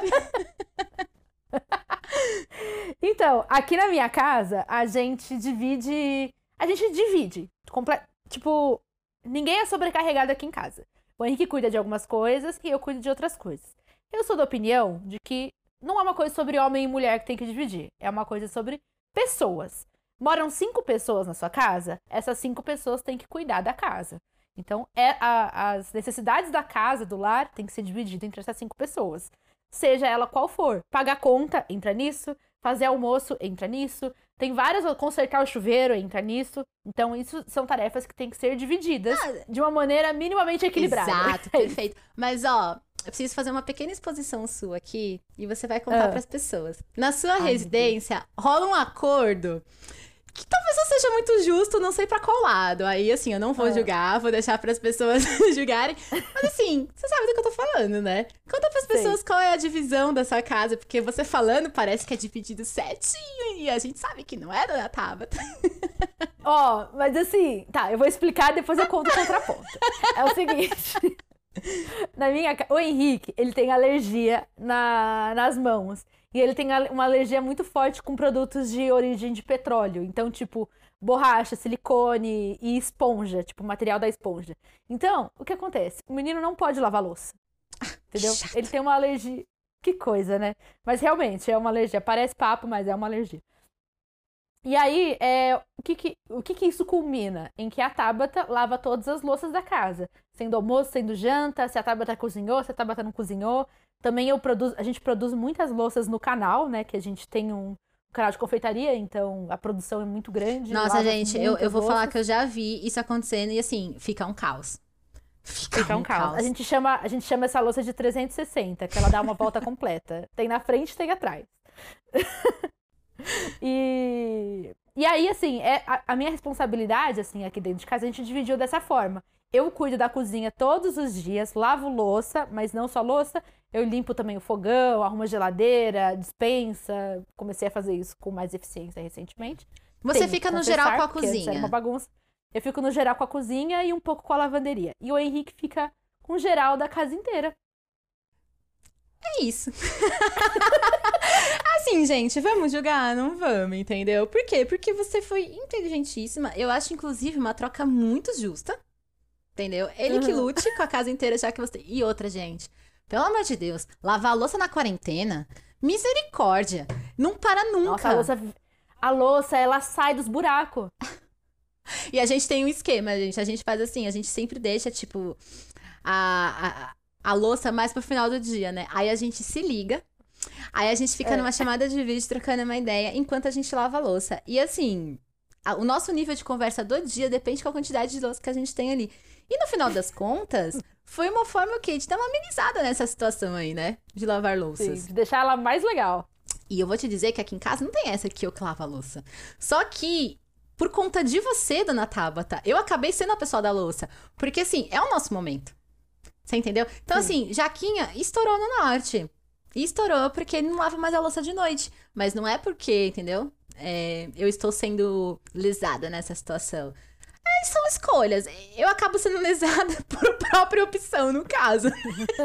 [laughs] então, aqui na minha casa, a gente divide. A gente divide. Comple... Tipo, ninguém é sobrecarregado aqui em casa. O Henrique cuida de algumas coisas e eu cuido de outras coisas. Eu sou da opinião de que não é uma coisa sobre homem e mulher que tem que dividir. É uma coisa sobre pessoas. Moram cinco pessoas na sua casa, essas cinco pessoas têm que cuidar da casa. Então, é a- as necessidades da casa, do lar, tem que ser dividido entre essas cinco pessoas. Seja ela qual for. Pagar conta, entra nisso. Fazer almoço, entra nisso. Tem várias. Consertar o chuveiro, entra nisso. Então, isso são tarefas que têm que ser divididas de uma maneira minimamente equilibrada. Exato, [laughs] É perfeito. Mas, ó, eu preciso fazer uma pequena exposição sua aqui e você vai contar Ah. pras pessoas. Na sua meu residência, rola um acordo que talvez não seja muito justo, não sei pra qual lado. Aí, assim, eu não vou Ah. julgar, vou deixar pras pessoas [laughs] julgarem. Mas, assim, você sabe do que eu tô falando, né? Conta pras Sei. pessoas qual é a divisão da sua casa, porque você falando parece que é dividido certinho e a gente sabe que não é, dona Tabata. Ó, mas assim, tá, eu vou explicar depois eu conto o contraponto. É o seguinte. [laughs] Na minha o Henrique, ele tem alergia na, nas mãos. E ele tem uma alergia muito forte com produtos de origem de petróleo. Então, tipo, borracha, silicone e esponja, tipo, material da esponja. Então, o que acontece? O menino não pode lavar louça. Entendeu? chato. Ele tem uma alergia. Que coisa, né? Mas realmente é uma alergia. Parece papo, mas é uma alergia. E aí, é, o, que, que, o que, que isso culmina? Em que a Tabata lava todas as louças da casa. Sendo almoço, sendo janta, se a Tabata cozinhou, se a Tabata não cozinhou. Também eu produzo, a gente produz muitas louças no canal, né? Que a gente tem um canal de confeitaria, então a produção é muito grande. Nossa, gente, eu, eu vou falar louças. que eu já vi isso acontecendo e, assim, fica um caos. Fica um caos. A gente, chama, a gente chama essa louça de 360, que ela dá uma volta [laughs] completa. Tem na frente, tem atrás. [laughs] e, e aí, assim, é, a, a minha responsabilidade, assim, aqui dentro de casa, a gente dividiu dessa forma. Eu cuido da cozinha todos os dias, lavo louça, mas não só louça. Eu limpo também o fogão, arrumo a geladeira, dispensa. Comecei a fazer isso com mais eficiência recentemente. Você que fica no geral com a Era cozinha. uma bagunça. Eu fico no geral com a cozinha e um pouco com a lavanderia. E o Henrique fica com o geral da casa inteira. É isso. [laughs] assim, gente, vamos julgar? Não vamos, entendeu? Por quê? Porque você foi inteligentíssima. Eu acho, inclusive, uma troca muito justa. Entendeu? Ele que Uhum. lute com a casa inteira, já que você. E outra, gente. Pelo amor de Deus, lavar a louça na quarentena? Misericórdia. Não para nunca. Nossa, a louça, a louça, ela sai dos buracos. [laughs] E a gente tem um esquema, gente. A gente faz assim, a gente sempre deixa, tipo, a, a, a louça mais pro final do dia, né? Aí a gente se liga. Aí a gente fica É. numa chamada de vídeo trocando uma ideia enquanto a gente lava a louça. E assim, a- o nosso nível de conversa do dia depende com a quantidade de louça que a gente tem ali. E no final das contas, [laughs] foi uma forma o quê? De dar uma amenizada nessa situação aí, né? De lavar Sim, louças. de deixar ela mais legal. E eu vou te dizer que aqui em casa não tem essa que eu que lavo a louça. Só que, por conta de você, dona Tabata, eu acabei sendo a pessoa da louça. Porque, assim, é o nosso momento. Você entendeu? Então, assim, Jaquinha estourou no norte. E estourou porque ele não lava mais a louça de noite. Mas não é porque, entendeu? É, eu estou sendo lesada nessa situação. É, são escolhas. Eu acabo sendo [laughs] lesada por própria opção, no caso.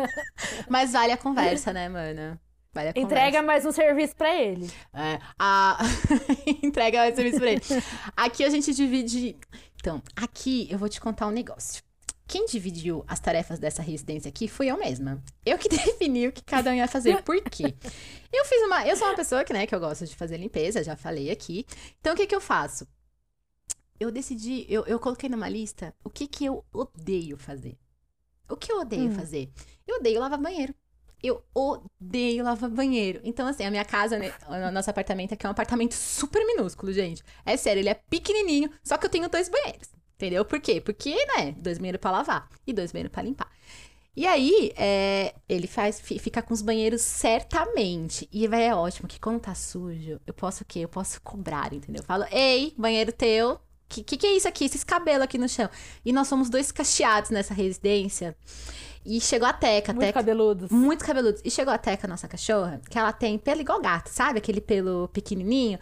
[laughs] Mas vale a conversa, né, mana? Vale a conversa. Entrega mais um serviço pra ele. É, a... [laughs] Entrega o serviço pra ele. Aqui a gente divide. Então, aqui eu vou te contar um negócio. Quem dividiu as tarefas dessa residência aqui fui eu mesma. Eu que [laughs] defini o que cada um ia fazer. Por quê? Eu fiz uma. Eu sou uma pessoa que, né, que eu gosto de fazer limpeza, já falei aqui. Então, o que que eu faço? Eu decidi, eu, eu coloquei numa lista o que que eu odeio fazer. O que eu odeio Hum. fazer? Eu odeio lavar banheiro. Eu odeio lavar banheiro. Então, assim, a minha casa, né? O nosso apartamento aqui é um apartamento super minúsculo, gente. É sério, ele é pequenininho, só que eu tenho dois banheiros. Entendeu? Por quê? Porque, né? Dois banheiros pra lavar e dois banheiros pra limpar. E aí, é, ele faz, fi- fica com os banheiros certamente. E vai é ótimo que quando tá sujo, eu posso o quê? Eu posso cobrar, entendeu? Eu falo, ei, banheiro teu, que, que que é isso aqui? Esses cabelos aqui no chão. E nós somos dois cacheados nessa residência. E chegou a Teca, Muito Teca cabeludos. muito cabeludos. E chegou a Teca, nossa cachorra, que ela tem pelo igual gato, sabe? Aquele pelo pequenininho.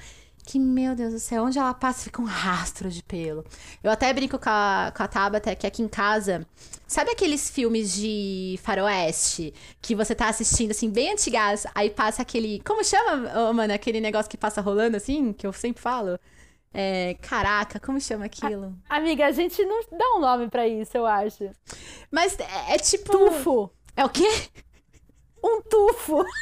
Que, meu Deus do céu, onde ela passa fica um rastro de pelo. Eu até brinco com a, com a Tabata que aqui em casa... Sabe aqueles filmes de faroeste? Que você tá assistindo, assim, bem antigas. Aí passa aquele... Como chama, ô, mano? Aquele negócio que passa rolando, assim? Que eu sempre falo. É, caraca, como chama aquilo? Amiga, a gente não dá um nome pra isso, eu acho. Mas é, é tipo... Tufo. É o quê? Um tufo. [laughs]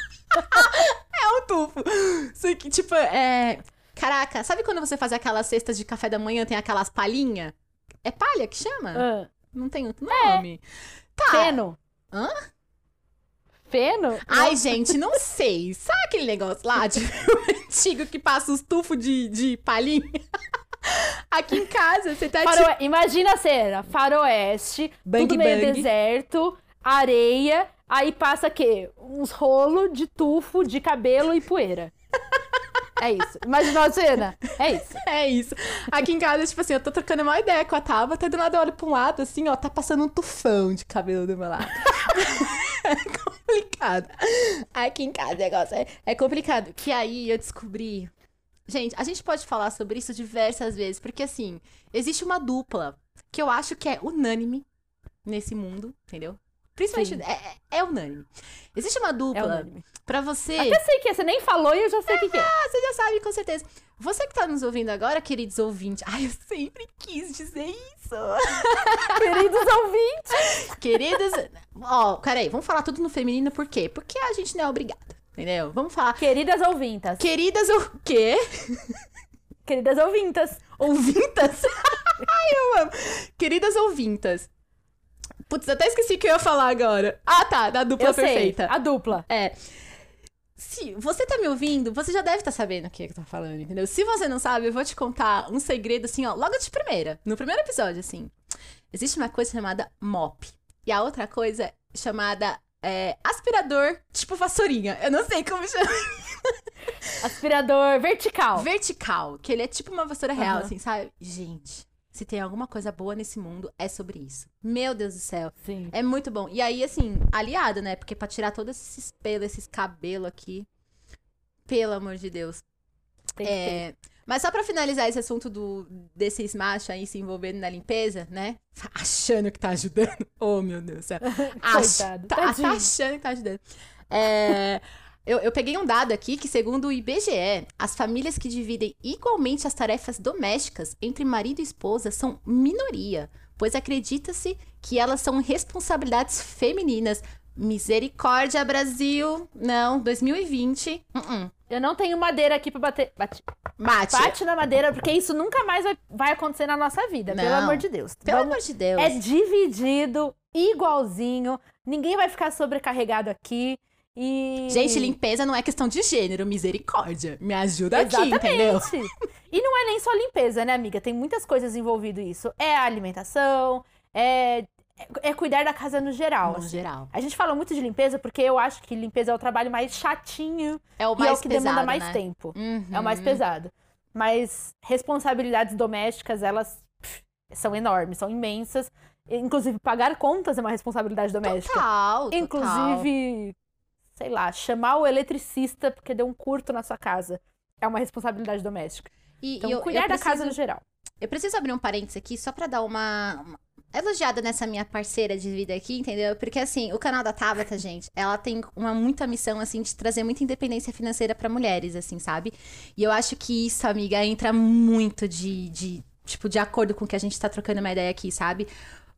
É um tufo. Isso aqui, tipo, é. Caraca, sabe quando você faz aquelas cestas de café da manhã, tem aquelas palhinhas? É palha que chama? Ah, Não tem outro nome. Tá. Feno. Hã? Feno? Ai, gente, não [laughs] sei. Sabe aquele negócio lá de [laughs] antigo que passa os tufos de, de palhinha? [laughs] Aqui em casa, você tá Faroe... Imagina a cena: faroeste, Bang, tudo meio bang. deserto, areia, aí passa o quê? Uns rolos de tufo, de cabelo e poeira. É isso. Imaginou a cena? É isso. [laughs] É isso. Aqui em casa, tipo assim, eu tô trocando uma ideia com a Tabata, do nada eu olho pra um lado, assim, ó, tá passando um tufão de cabelo do meu lado. [laughs] é complicado. Aqui em casa o negócio é, é complicado. Que aí eu descobri. Gente, a gente pode falar sobre isso diversas vezes, porque assim, existe uma dupla que eu acho que é unânime nesse mundo, entendeu? Principalmente, é, é- é unânime. Existe uma É dupla unânime. Pra você. Até sei que é, você nem falou e eu já sei o que, que é. Ah, você já sabe, com certeza. Você que tá nos ouvindo agora, queridos ouvintes. Ai, eu sempre quis dizer isso. [laughs] Queridos ouvintes. Queridos. Ó, peraí, vamos falar tudo no feminino, por quê? Porque a gente não é obrigada, entendeu? Vamos falar. Queridas ouvintas. Queridas o quê? Queridas ouvintas. Ouvintas? [laughs] Ai, eu amo. Queridas ouvintas. Putz, até esqueci o que eu ia falar agora. Ah, tá, da dupla Eu sei. perfeita. A dupla. É. Se você tá me ouvindo, você já deve estar sabendo o que eu tô falando, entendeu? Se você não sabe, eu vou te contar um segredo, assim, ó, logo de primeira, no primeiro episódio, assim. Existe uma coisa chamada mop. E a outra coisa chamada é, aspirador, tipo vassourinha. Eu não sei como chama. Aspirador vertical. Vertical, que ele é tipo uma vassoura real, Aham. assim, sabe? Gente, se tem alguma coisa boa nesse mundo, é sobre isso. Meu Deus do céu. Sim. É muito bom. E aí, assim, aliado, né? Porque pra tirar todos esses pelos, esses cabelos aqui. Pelo amor de Deus. Tem. É, Mas só pra finalizar esse assunto do, desses machos aí se envolvendo na limpeza, né? Achando que tá ajudando. [laughs] Oh, meu Deus do céu. [laughs] Ach- Coitado, tá, tá achando que tá ajudando. É, eu, eu peguei um dado aqui que, segundo o IBGE, as famílias que dividem igualmente as tarefas domésticas entre marido e esposa são minoria, pois acredita-se que elas são responsabilidades femininas. Misericórdia, Brasil! Não, 2020. Uh-uh. Eu não tenho madeira aqui pra bater. Bate, Bate. bate na madeira, porque isso nunca mais vai, vai acontecer na nossa vida. Pelo Não. amor de Deus. Pelo Vamos- amor de Deus. É dividido, igualzinho. Ninguém vai ficar sobrecarregado aqui. E. Gente, limpeza não é questão de gênero, misericórdia. Me ajuda aqui, Exatamente. entendeu? [laughs] E não é nem só limpeza, né, amiga? Tem muitas coisas envolvidas isso. É a alimentação, é, é cuidar da casa no geral. No assim. geral. A gente fala muito de limpeza porque eu acho que limpeza é o trabalho mais chatinho É o e mais é o que pesado, demanda mais né? tempo. Uhum. É o mais pesado. Mas responsabilidades domésticas, elas pff, são enormes, são imensas. Inclusive, pagar contas é uma responsabilidade doméstica. Total, total. Inclusive, sei lá, chamar o eletricista porque deu um curto na sua casa. É uma responsabilidade doméstica. E, Então, e eu, cuidar eu da preciso, casa no geral. Eu preciso abrir um parênteses aqui só pra dar uma, uma elogiada nessa minha parceira de vida aqui, entendeu? Porque assim, o canal da Tabata, [laughs] gente, ela tem uma muita missão assim de trazer muita independência financeira pra mulheres, assim, sabe? E eu acho que isso, amiga, entra muito de, de tipo de acordo com o que a gente tá trocando uma ideia aqui, sabe?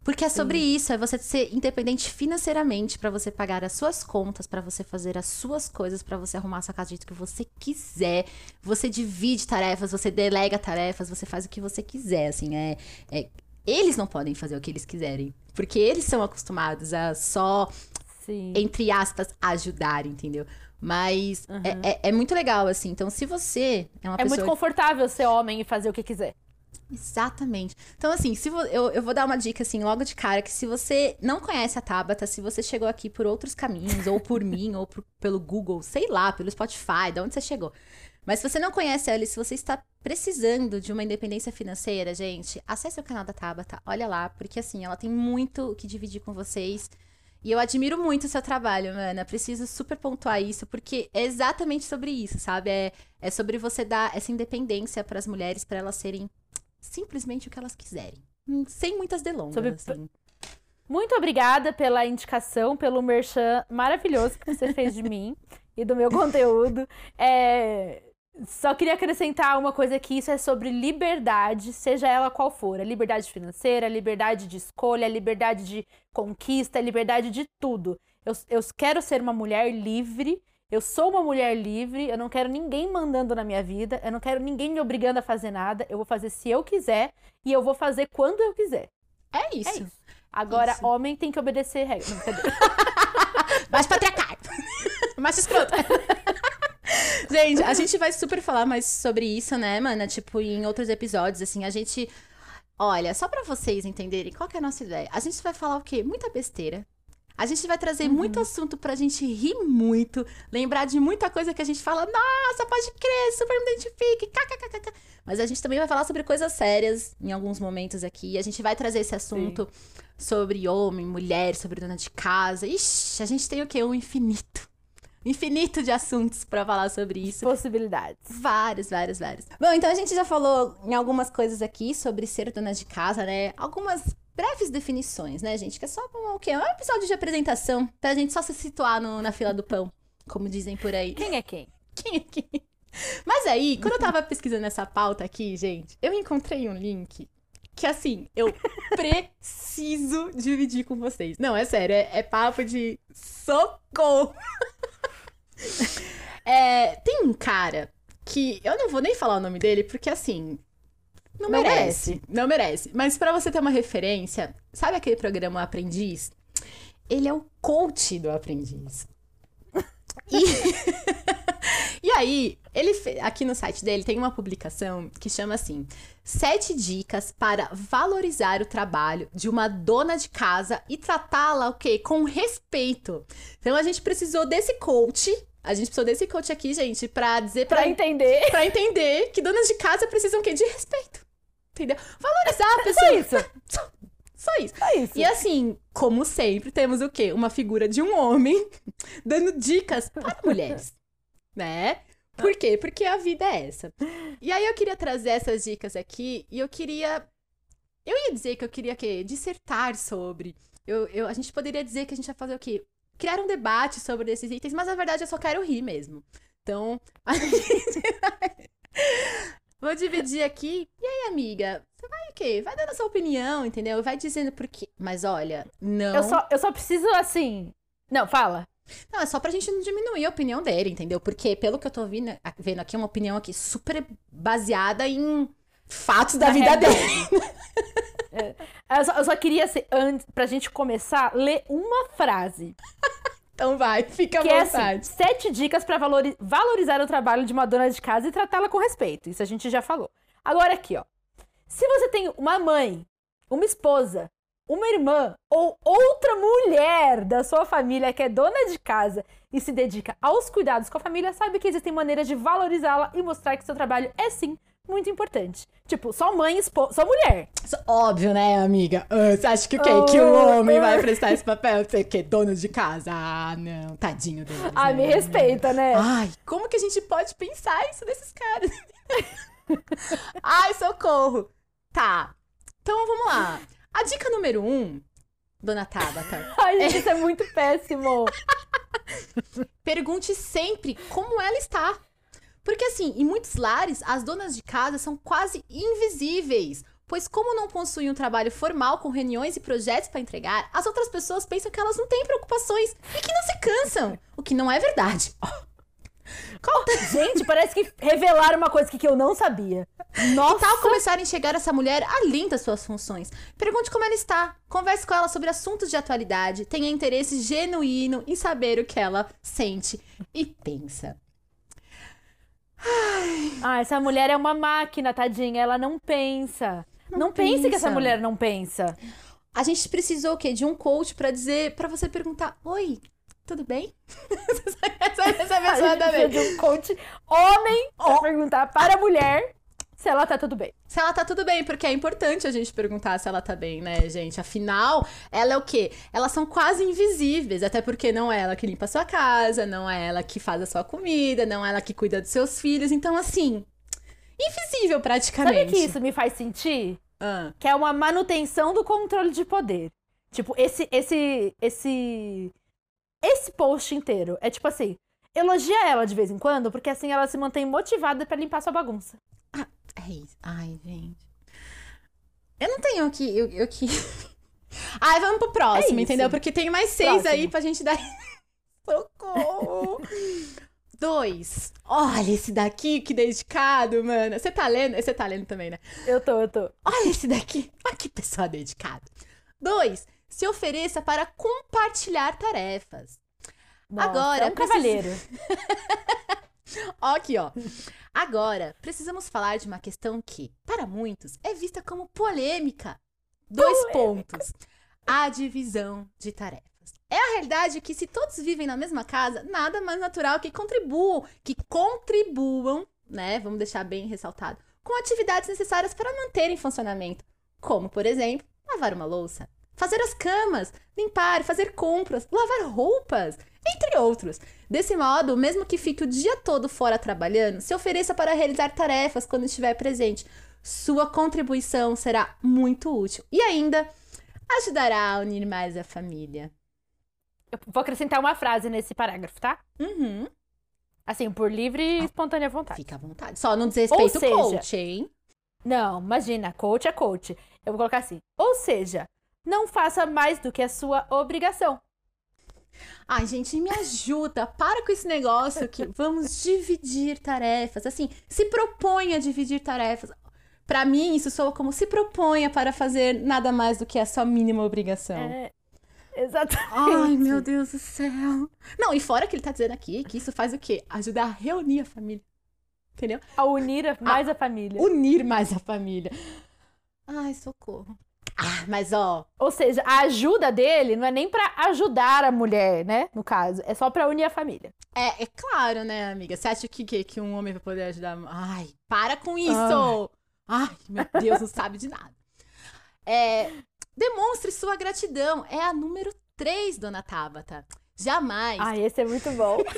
Porque é sobre isso, é você ser independente financeiramente pra você pagar as suas contas, pra você fazer as suas coisas, pra você arrumar a sua casa do jeito que você quiser. Você divide tarefas, você delega tarefas, você faz o que você quiser, assim, é, é- eles não podem fazer o que eles quiserem, porque eles são acostumados a só, Sim. entre aspas, ajudar, entendeu? Mas é, é- é muito legal, assim. Então, se você é uma É pessoa muito confortável ser homem e fazer o que quiser. Exatamente. Então, assim, se eu, eu vou dar uma dica, assim, logo de cara, que se você não conhece a Tabata, se você chegou aqui por outros caminhos, ou por [laughs] mim, ou por- pelo Google, sei lá, pelo Spotify, de onde você chegou. Mas se você não conhece ela e se você está precisando de uma independência financeira, gente, acesse o canal da Tabata, olha lá, porque assim, ela tem muito o que dividir com vocês. E eu admiro muito o seu trabalho, mana. Preciso super pontuar isso, porque é exatamente sobre isso, sabe? É, é sobre você dar essa independência para as mulheres, para elas serem simplesmente o que elas quiserem. Hum, Sem muitas delongas, Sobre- assim. Muito obrigada pela indicação, pelo merchan maravilhoso que você fez de mim [laughs] e do meu conteúdo. É, Só queria acrescentar uma coisa que isso é sobre liberdade, seja ela qual for. A liberdade financeira, a liberdade de escolha, a liberdade de conquista, a liberdade de tudo. Eu, eu quero ser uma mulher livre, eu sou uma mulher livre, eu não quero ninguém mandando na minha vida, eu não quero ninguém me obrigando a fazer nada, eu vou fazer se eu quiser e eu vou fazer quando eu quiser. É isso. É isso. Agora, Isso. homem tem que obedecer regra. Não. [laughs] Mais patriarcal. mais escroto. [laughs] gente, a gente vai super falar mais sobre isso, né, mana? Tipo, em outros episódios, assim, a gente. Olha, só pra vocês entenderem qual é a nossa ideia. A gente vai falar o quê? Muita besteira. A gente vai trazer muito assunto pra gente rir muito, lembrar de muita coisa que a gente fala, nossa, pode crer, super me identifique, kkkk. Mas a gente também vai falar sobre coisas sérias em alguns momentos aqui. A gente vai trazer esse assunto sobre homem, mulher, sobre dona de casa. Ixi, a gente tem o quê? Um infinito. Infinito de assuntos pra falar sobre isso. Possibilidades. Vários, vários, vários. Bom, então a gente já falou em algumas coisas aqui sobre ser dona de casa, né? Algumas breves definições, né, gente? Que é só um, o quê? Um episódio de apresentação pra gente só se situar no- na fila do pão, como dizem por aí. Quem é quem? Quem aqui? Mas aí, quando eu tava pesquisando essa pauta aqui, gente, eu encontrei um link que, assim, eu [laughs] preciso dividir com vocês. Não, é sério, é, é papo de socorro. [laughs] É, tem um cara que eu não vou nem falar o nome dele, porque, assim, não, Não merece. merece. Não merece. Mas pra você ter uma referência, sabe aquele programa Aprendiz? Ele é o coach do Aprendiz. E, [laughs] e aí, ele fe- aqui no site dele tem uma publicação que chama assim: Sete dicas para valorizar o trabalho de uma dona de casa e tratá-la o quê? Com respeito. Então a gente precisou desse coach. A gente precisou desse coach aqui, gente, pra dizer pra, Pra entender. pra entender que donas de casa precisam o quê? De respeito. Entendeu? Valorizar a Só pessoa. isso. Só isso. Só isso. E assim, como sempre, temos o quê? Uma figura de um homem [laughs] dando dicas para mulheres, né? Por quê? Porque a vida é essa. E aí eu queria trazer essas dicas aqui e eu queria. Eu ia dizer que eu queria o quê? Dissertar sobre. Eu, eu, a gente poderia dizer que a gente vai fazer o quê? Criar um debate sobre esses itens, mas na verdade eu só quero rir mesmo. Então, [laughs] a gente vai- Vou dividir aqui. E aí, amiga? Você vai o quê? Vai dando a sua opinião, entendeu? Vai dizendo por quê. Mas olha, não. Eu só, eu só preciso, assim. Não, fala. Não, é só pra gente não diminuir a opinião dele, entendeu? Porque, pelo que eu tô vendo, vendo aqui, é uma opinião aqui super baseada em fatos da Na vida dele. [laughs] Eu só, eu só queria, assim, antes, pra gente começar, ler uma frase. Então vai, fica à Que é assim: vontade. sete dicas pra valori- valorizar o trabalho de uma dona de casa e tratá-la com respeito. Isso a gente já falou. Agora aqui, ó. Se você tem uma mãe, uma esposa, uma irmã ou outra mulher da sua família que é dona de casa e se dedica aos cuidados com a família, sabe que existem maneiras de valorizá-la e mostrar que seu trabalho é sim muito importante. Tipo, só mãe, esposa, só mulher. Óbvio, né, amiga? Ah, você acha que o quê? Oh, que o homem vai prestar esse papel? Você que é dono de casa? Ah, não. Tadinho dele. Ah, me respeita, né? Ai, como que a gente pode pensar isso desses caras? [laughs] Ai, socorro. Tá. Então vamos lá. A dica número um, dona Tabata. [laughs] Ai, gente, isso é muito péssimo. [laughs] Pergunte sempre como ela está. Porque assim, em muitos lares, as donas de casa são quase invisíveis. Pois como não possuem um trabalho formal com reuniões e projetos para entregar, as outras pessoas pensam que elas não têm preocupações e que não se cansam. O que não é verdade. [laughs] Qual Gente, parece que revelaram uma coisa aqui que eu não sabia. Nossa! tal começar a enxergar essa mulher além das suas funções? Pergunte como ela está. Converse com ela sobre assuntos de atualidade. Tenha interesse genuíno em saber o que ela sente e pensa. Ah, essa mulher é uma máquina, tadinha. Ela não pensa. Não, pense que essa pensa. mulher não pensa. A gente precisou o quê? De um coach pra dizer, para você perguntar: "Oi, tudo bem?" [laughs] essa, essa [laughs] A pessoa gente precisa também. de um coach homem pra perguntar para a mulher se ela tá tudo bem. Se ela tá tudo bem, porque é importante a gente perguntar se ela tá bem, né, gente? Afinal, ela é o quê? Elas são quase invisíveis, até porque não é ela que limpa a sua casa, não é ela que faz a sua comida, não é ela que cuida dos seus filhos. Então, assim, invisível praticamente. Sabe o que isso me faz sentir? Ah, Que é uma manutenção do controle de poder. Tipo, esse, esse, esse, esse post inteiro é tipo assim, elogia ela de vez em quando, porque assim ela se mantém motivada pra limpar sua bagunça. é isso. Ai, gente. Eu não tenho aqui. Eu, eu que. [laughs] Ai, vamos pro próximo, É entendeu? Porque tem mais seis Próximo. aí pra gente dar. [laughs] Socorro! Dois. Olha esse daqui, que dedicado, mano. Você tá lendo? Você tá lendo também, né? Eu tô, eu tô. Olha esse daqui. Olha que pessoa dedicada. Dois. se ofereça para compartilhar tarefas. Nossa, Agora, é um cavalheiro. [laughs] Ó, aqui, ó. Agora, precisamos falar de uma questão que, para muitos, é vista como polêmica. Dois pontos. A divisão de tarefas. É a realidade que, se todos vivem na mesma casa, nada mais natural que contribuam, que contribuam, né? Vamos deixar bem ressaltado, com atividades necessárias para manter em funcionamento. Como, por exemplo, lavar uma louça, fazer as camas, limpar, fazer compras, lavar roupas, entre outros. Desse modo, mesmo que fique o dia todo fora trabalhando, se ofereça para realizar tarefas quando estiver presente. Sua contribuição será muito útil e ainda ajudará a unir mais a família. Eu vou acrescentar uma frase nesse parágrafo, tá? Uhum. Assim, por livre e espontânea vontade. Fica à vontade. Só não desrespeita Ou seja- o coach, hein? Não, imagina, coach é coach. Eu vou colocar assim. Ou seja, não faça mais do que a sua obrigação. Ai, gente, me ajuda. Para com esse negócio que vamos dividir tarefas. Assim, se proponha a dividir tarefas. Pra mim, isso soa como se proponha para fazer nada mais do que a sua mínima obrigação. É, exatamente. Ai, meu Deus do céu. Não, e fora que ele tá dizendo aqui que isso faz o quê? Ajudar a reunir a família. Entendeu? A unir a- mais a família. Unir mais a família. Ai, socorro. Ah, mas ó, Ou seja, a ajuda dele não é nem pra ajudar a mulher, né? No caso, é só pra unir a família. é, é claro, né, amiga? Você acha que, que, que um homem vai poder ajudar? Ai, para com isso! Ai, meu Deus, não sabe de nada. É, demonstre sua gratidão. É a número 3, dona Tabata. Jamais, Ai, esse é muito bom. [laughs]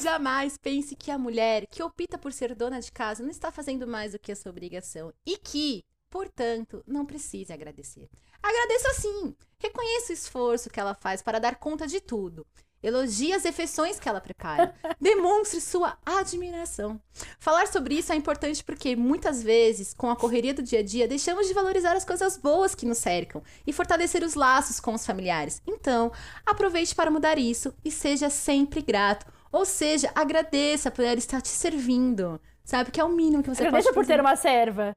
jamais pense que a mulher que opta por ser dona de casa não está fazendo mais do que a sua obrigação e que, portanto, não precise agradecer. Agradeça sim. Reconheça o esforço que ela faz para dar conta de tudo. Elogie as refeições que ela prepara. [laughs] Demonstre sua admiração. Falar sobre isso é importante porque muitas vezes, com a correria do dia a dia, deixamos de valorizar as coisas boas que nos cercam e fortalecer os laços com os familiares. Então, aproveite para mudar isso e seja sempre grato. Ou seja, agradeça por ela estar te servindo. Sabe que é o mínimo que você Agradeça pode por fazer. ter uma serva.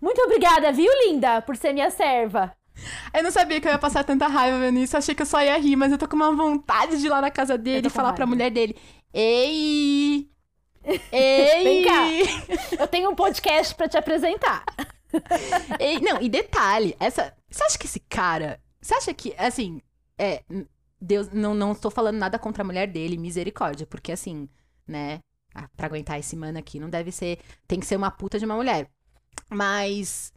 Muito obrigada, viu, linda, por ser minha serva. Eu não sabia que eu ia passar tanta raiva vendo isso. Achei que eu só ia rir, mas eu tô com uma vontade de ir lá na casa dele tô e falar pra raiva. mulher dele: Ei! [laughs] Ei! Vem cá. Eu tenho um podcast pra te apresentar. [laughs] Ei, não, e detalhe, essa. Você acha que esse cara. Você acha que, assim, é. Deus, não, não estou falando nada contra a mulher dele, misericórdia, porque assim, né? Pra aguentar esse mano aqui, não deve ser. Tem que ser uma puta de uma mulher. Mas.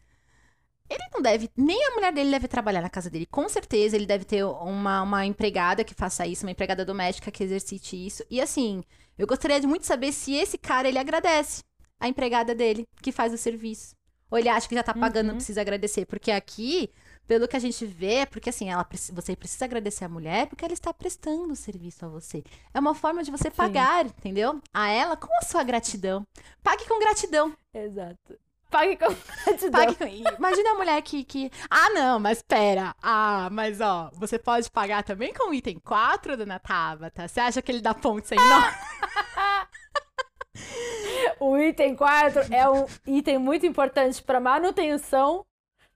Ele não deve. Nem a mulher dele deve trabalhar na casa dele. Com certeza ele deve ter uma, uma empregada que faça isso, uma empregada doméstica que exercite isso. E assim, eu gostaria de muito saber se esse cara ele agradece a empregada dele que faz o serviço. Ou ele acha que já tá pagando, não Uhum. precisa agradecer. Porque aqui, pelo que a gente vê, é porque assim, ela, você precisa agradecer a mulher porque ela está prestando o serviço a você. É uma forma de você pagar, entendeu? A ela com a sua gratidão. Pague com gratidão. Exato. Pague com [laughs] gratidão. Pague com... Imagina a mulher que, que. Ah, não, mas pera. Ah, mas ó, você pode pagar também com o item 4, dona Tabata? Você acha que ele dá ponto sem nó? [laughs] O item 4 é um item muito importante pra manutenção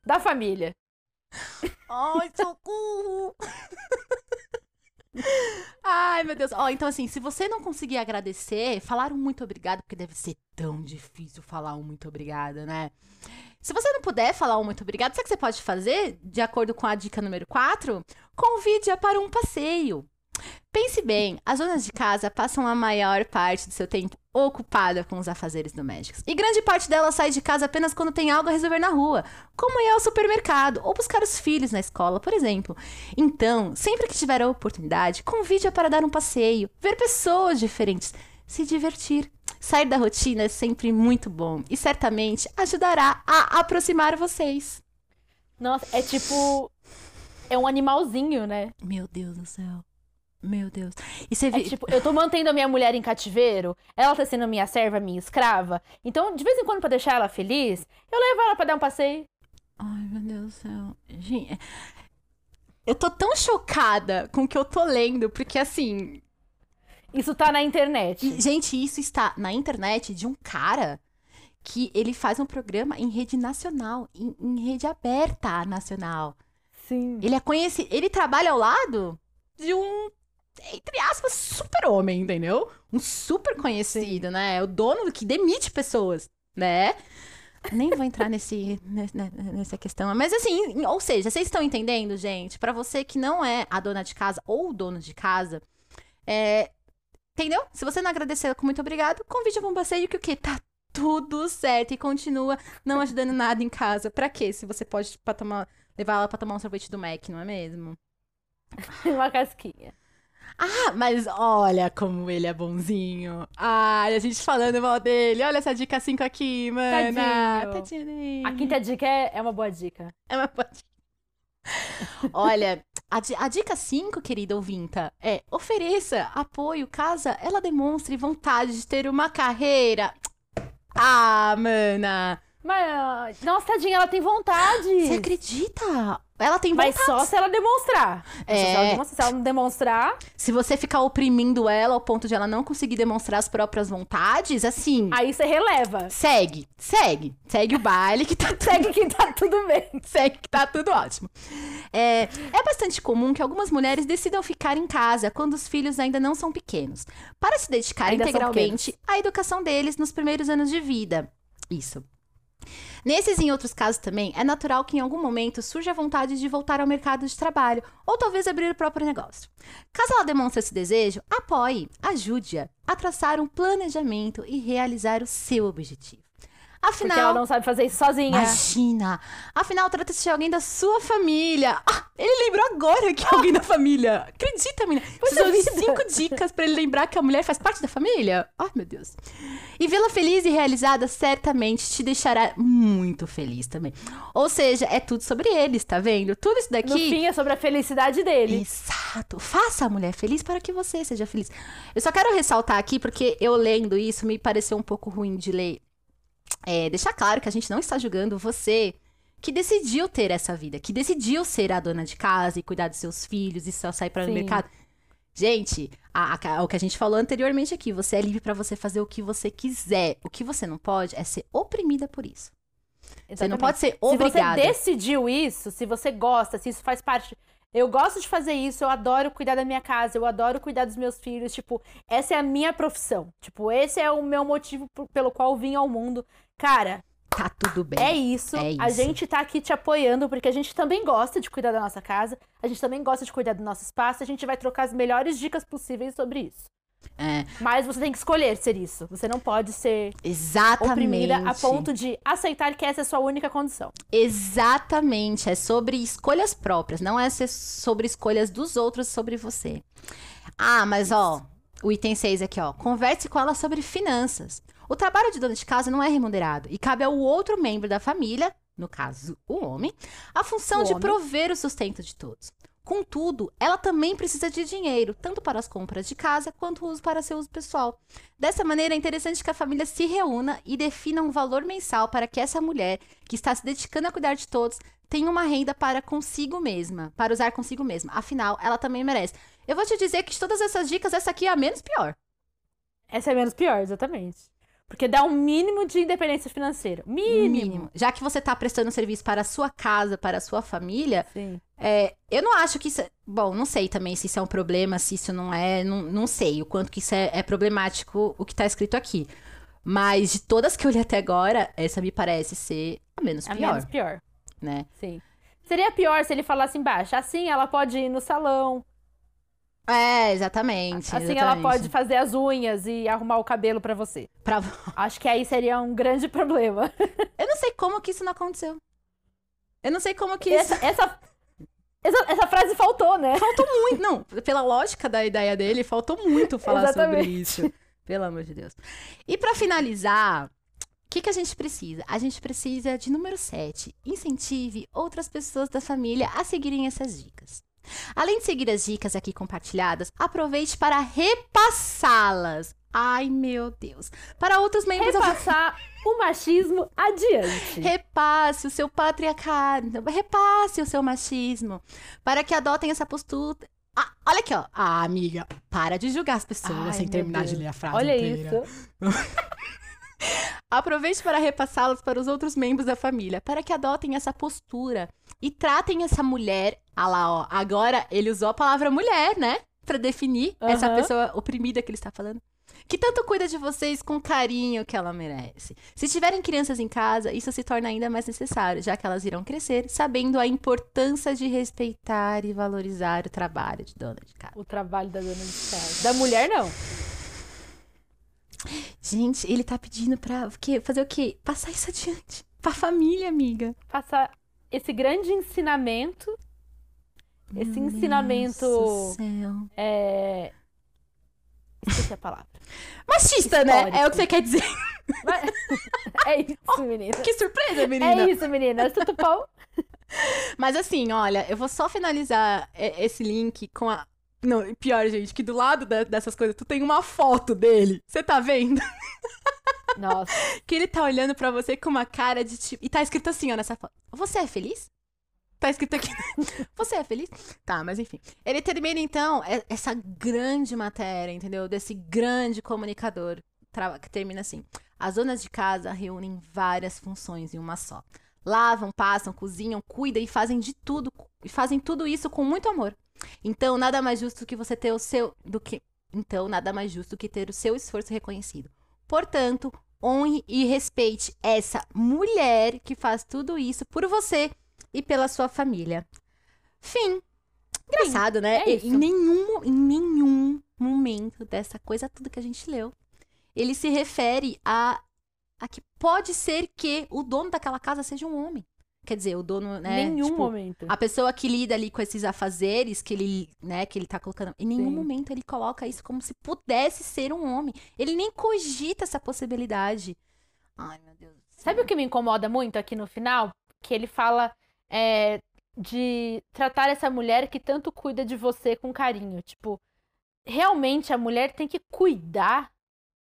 da família. Ai, socorro! [laughs] Ai, meu Deus. Ó, então assim, se você não conseguir agradecer, falar um muito obrigado, porque deve ser tão difícil falar um muito obrigado, né? Se você não puder falar um muito obrigado, sabe o que você pode fazer? De acordo com a dica número 4? Convide-a para um passeio. Pense bem, as donas de casa passam a maior parte do seu tempo ocupada com os afazeres domésticos. E grande parte delas sai de casa apenas quando tem algo a resolver na rua, como ir ao supermercado ou buscar os filhos na escola, por exemplo. Então, sempre que tiver a oportunidade, convide-a para dar um passeio, ver pessoas diferentes, se divertir. Sair da rotina é sempre muito bom e certamente ajudará a aproximar vocês. Nossa, é tipo. É um animalzinho, né? Meu Deus do céu. Meu Deus. E você É vê. tipo, eu tô mantendo a minha mulher em cativeiro, ela tá sendo minha serva, minha escrava. Então, de vez em quando, pra deixar ela feliz, eu levo ela pra dar um passeio. Ai, meu Deus do céu. Gente, eu tô tão chocada com o que eu tô lendo, porque assim. Isso tá na internet. Gente, isso está na internet de um cara que ele faz um programa em rede nacional, em, em rede aberta nacional. Sim. Ele é conhecido. Ele trabalha ao lado de um, entre aspas, super-homem, entendeu? Um super conhecido, né? É o dono que demite pessoas, né? Nem vou entrar nesse, [laughs] ne- ne- nessa questão. Mas assim, ou seja, vocês estão entendendo, gente? Pra você que não é a dona de casa ou o dono de casa, é, entendeu? Se você não agradecer com muito obrigado, convide pra um passeio que o quê? Tá tudo certo e continua não ajudando nada em casa. Pra quê? Se você pode pra tomar, levar ela pra tomar um sorvete do Mac, não é mesmo? [laughs] Uma casquinha. Ah, mas olha como ele é bonzinho. Ai, a gente falando mal dele. Olha essa dica 5 aqui, mano. Tadinho. Tadinho dele. A quinta dica é, é uma boa dica. É uma boa dica. Olha, a, a dica 5, querida ouvinta, é ofereça apoio caso ela demonstre vontade de ter uma carreira. Ah, mana. Mas, nossa, tadinha, ela tem vontade. Você acredita? Ela tem vontade. Mas só se ela demonstrar. Só Se, É. ela demonstrar. se ela não demonstrar, Se você ficar oprimindo ela ao ponto de ela não conseguir demonstrar as próprias vontades, assim, aí você releva. segue, segue. Segue o baile que tá [laughs] Segue que tá tudo bem. segue que tá tudo ótimo. É, é bastante comum que algumas mulheres decidam ficar em casa quando os filhos ainda não são pequenos, para se dedicar Ainda integralmente à educação deles nos primeiros anos de vida. Isso. Nesses e em outros casos também, é natural que em algum momento surja a vontade de voltar ao mercado de trabalho ou talvez abrir o próprio negócio. Caso ela demonstre esse desejo, apoie, ajude-a a traçar um planejamento e realizar o seu objetivo. Afinal, Porque ela não sabe fazer isso sozinha. Imagina! Afinal, trata-se de alguém da sua família. Ah, ele lembrou agora que é alguém da família. Acredita, menina? De vida. cinco dicas pra ele lembrar que a mulher faz parte da família. Ai, meu Deus. E vê-la feliz e realizada certamente te deixará muito feliz também. Ou seja, é tudo sobre eles, tá vendo? Tudo isso No daqui... fim, é sobre a felicidade dele. Exato. Faça a mulher feliz para que você seja feliz. Eu só quero ressaltar aqui, porque eu lendo isso me pareceu um pouco ruim de ler. É, deixar claro que a gente não está julgando você que decidiu ter essa vida, que decidiu ser a dona de casa e cuidar dos seus filhos e só sair para o mercado. Gente, a- a- o que a gente falou anteriormente aqui, você é livre para você fazer o que você quiser. O que você não pode é ser oprimida por isso. Você não Exatamente. pode ser Se obrigada. você decidiu isso, se você gosta, se isso faz parte. Eu gosto de fazer isso, eu adoro cuidar da minha casa, eu adoro cuidar dos meus filhos. Tipo, essa é a minha profissão. Tipo, esse é o meu motivo pelo qual eu vim ao mundo. Cara, Tá tudo bem. é isso. É A isso. gente tá aqui te apoiando, porque a gente também gosta de cuidar da nossa casa, a gente também gosta de cuidar do nosso espaço, a gente vai trocar as melhores dicas possíveis sobre isso. É, Mas você tem que escolher ser isso. Você não pode ser exatamente. oprimida a ponto de aceitar que essa é a sua única condição. Exatamente, é sobre escolhas próprias, não é sobre escolhas dos outros sobre você. Ah, mas ó, o item 6 aqui, ó. Converse com ela sobre finanças. O trabalho de dona de casa não é remunerado e cabe ao outro membro da família, no caso, o homem, a função O de homem. prover o sustento de todos. Contudo, ela também precisa de dinheiro, tanto para as compras de casa quanto para seu uso pessoal. Dessa maneira, é interessante que a família se reúna e defina um valor mensal para que essa mulher, que está se dedicando a cuidar de todos, tenha uma renda para consigo mesma, para usar consigo mesma. Afinal, ela também merece. Eu vou te dizer que de todas essas dicas, essa aqui é a menos pior. Essa é menos pior, exatamente. Porque dá um mínimo de independência financeira. Mínimo. Já que você está prestando serviço para a sua casa, para a sua família, Sim. É, eu não acho que isso. É... Bom, não sei também se isso é um problema, se isso não é. Não, não sei o quanto que isso é, é problemático o que tá escrito aqui. Mas de todas que eu li até agora, essa me parece ser a menos A pior, menos pior. né? Sim. Seria pior se ele falasse embaixo. Assim ela pode ir no salão. É, exatamente. Assim exatamente. ela pode fazer as unhas e arrumar o cabelo pra você. Pra- [laughs] Acho que aí seria um grande problema. Eu não sei como que isso não aconteceu. Eu não sei como que isso. Essa, essa, essa, frase faltou, né? Faltou muito. Não, pela lógica da ideia dele, faltou muito falar sobre isso. Pelo amor de Deus. E pra finalizar, o que, que a gente precisa? A gente precisa de número 7. Incentive outras pessoas da família a seguirem essas dicas. Além de seguir as dicas aqui compartilhadas, aproveite para repassá-las. Ai, meu Deus. Para outros membros da Repassar [laughs] o machismo adiante. Repasse o seu patriarcado, repasse o seu machismo, para que adotem essa postura. Ah, olha aqui, ó. Ah, amiga, para de julgar as pessoas Ai, sem terminar de Deus. ler a frase Olha inteira. isso. [laughs] Aproveite para repassá-las para os outros membros da família, para que adotem essa postura e tratem essa mulher. Ah lá, ó. Agora ele usou a palavra mulher, né? Para definir essa Aham. pessoa oprimida que ele está falando. Que tanto cuida de vocês com o carinho que ela merece. Se tiverem crianças em casa, isso se torna ainda mais necessário, já que elas irão crescer sabendo a importância de respeitar e valorizar o trabalho de dona de casa. O trabalho da dona de casa. Da mulher, não. Gente, ele tá pedindo pra fazer o quê? Passar isso adiante. Pra família, amiga. Passar esse grande ensinamento. Esse Meu ensinamento. É... Esqueci a palavra. Machista, né? Histórico. É o que você quer dizer. Mas- É isso, menina. Que surpresa, menina. É isso, menina. Tudo bom? Mas assim, olha, eu vou só finalizar é, esse link com a. Não, pior, gente, que do lado dessas coisas, tu tem uma foto dele. Você tá vendo? Nossa. Que ele tá olhando pra você com uma cara de tipo. E tá escrito assim, ó, nessa foto. Você é feliz? Tá escrito aqui. [laughs] Você é feliz? Tá, mas enfim. Ele termina, então, é- essa grande matéria, entendeu? Desse grande comunicador. Que termina assim. As donas de casa reúnem várias funções em uma só. Lavam, passam, cozinham, cuidam e fazem de tudo. E fazem tudo isso com muito amor. Então, nada mais justo que você ter o seu. do que. Então, nada mais justo que ter o seu esforço reconhecido. Portanto, honre e respeite essa mulher que faz tudo isso por você e pela sua família. Fim. Engraçado, né? é. Em nenhum, em nenhum momento dessa coisa tudo que a gente leu, ele se refere a, a que pode ser que o dono daquela casa seja um homem. Quer dizer, o dono, né? Nenhum tipo, momento. a pessoa que lida ali com esses afazeres que ele, né, que ele tá colocando, em nenhum Sim. momento ele coloca isso como se pudesse ser um homem. Ele nem cogita essa possibilidade. Ai, meu Deus. Sabe o que me incomoda muito aqui no final? Que ele fala é, de tratar essa mulher que tanto cuida de você com carinho. Tipo, realmente a mulher tem que cuidar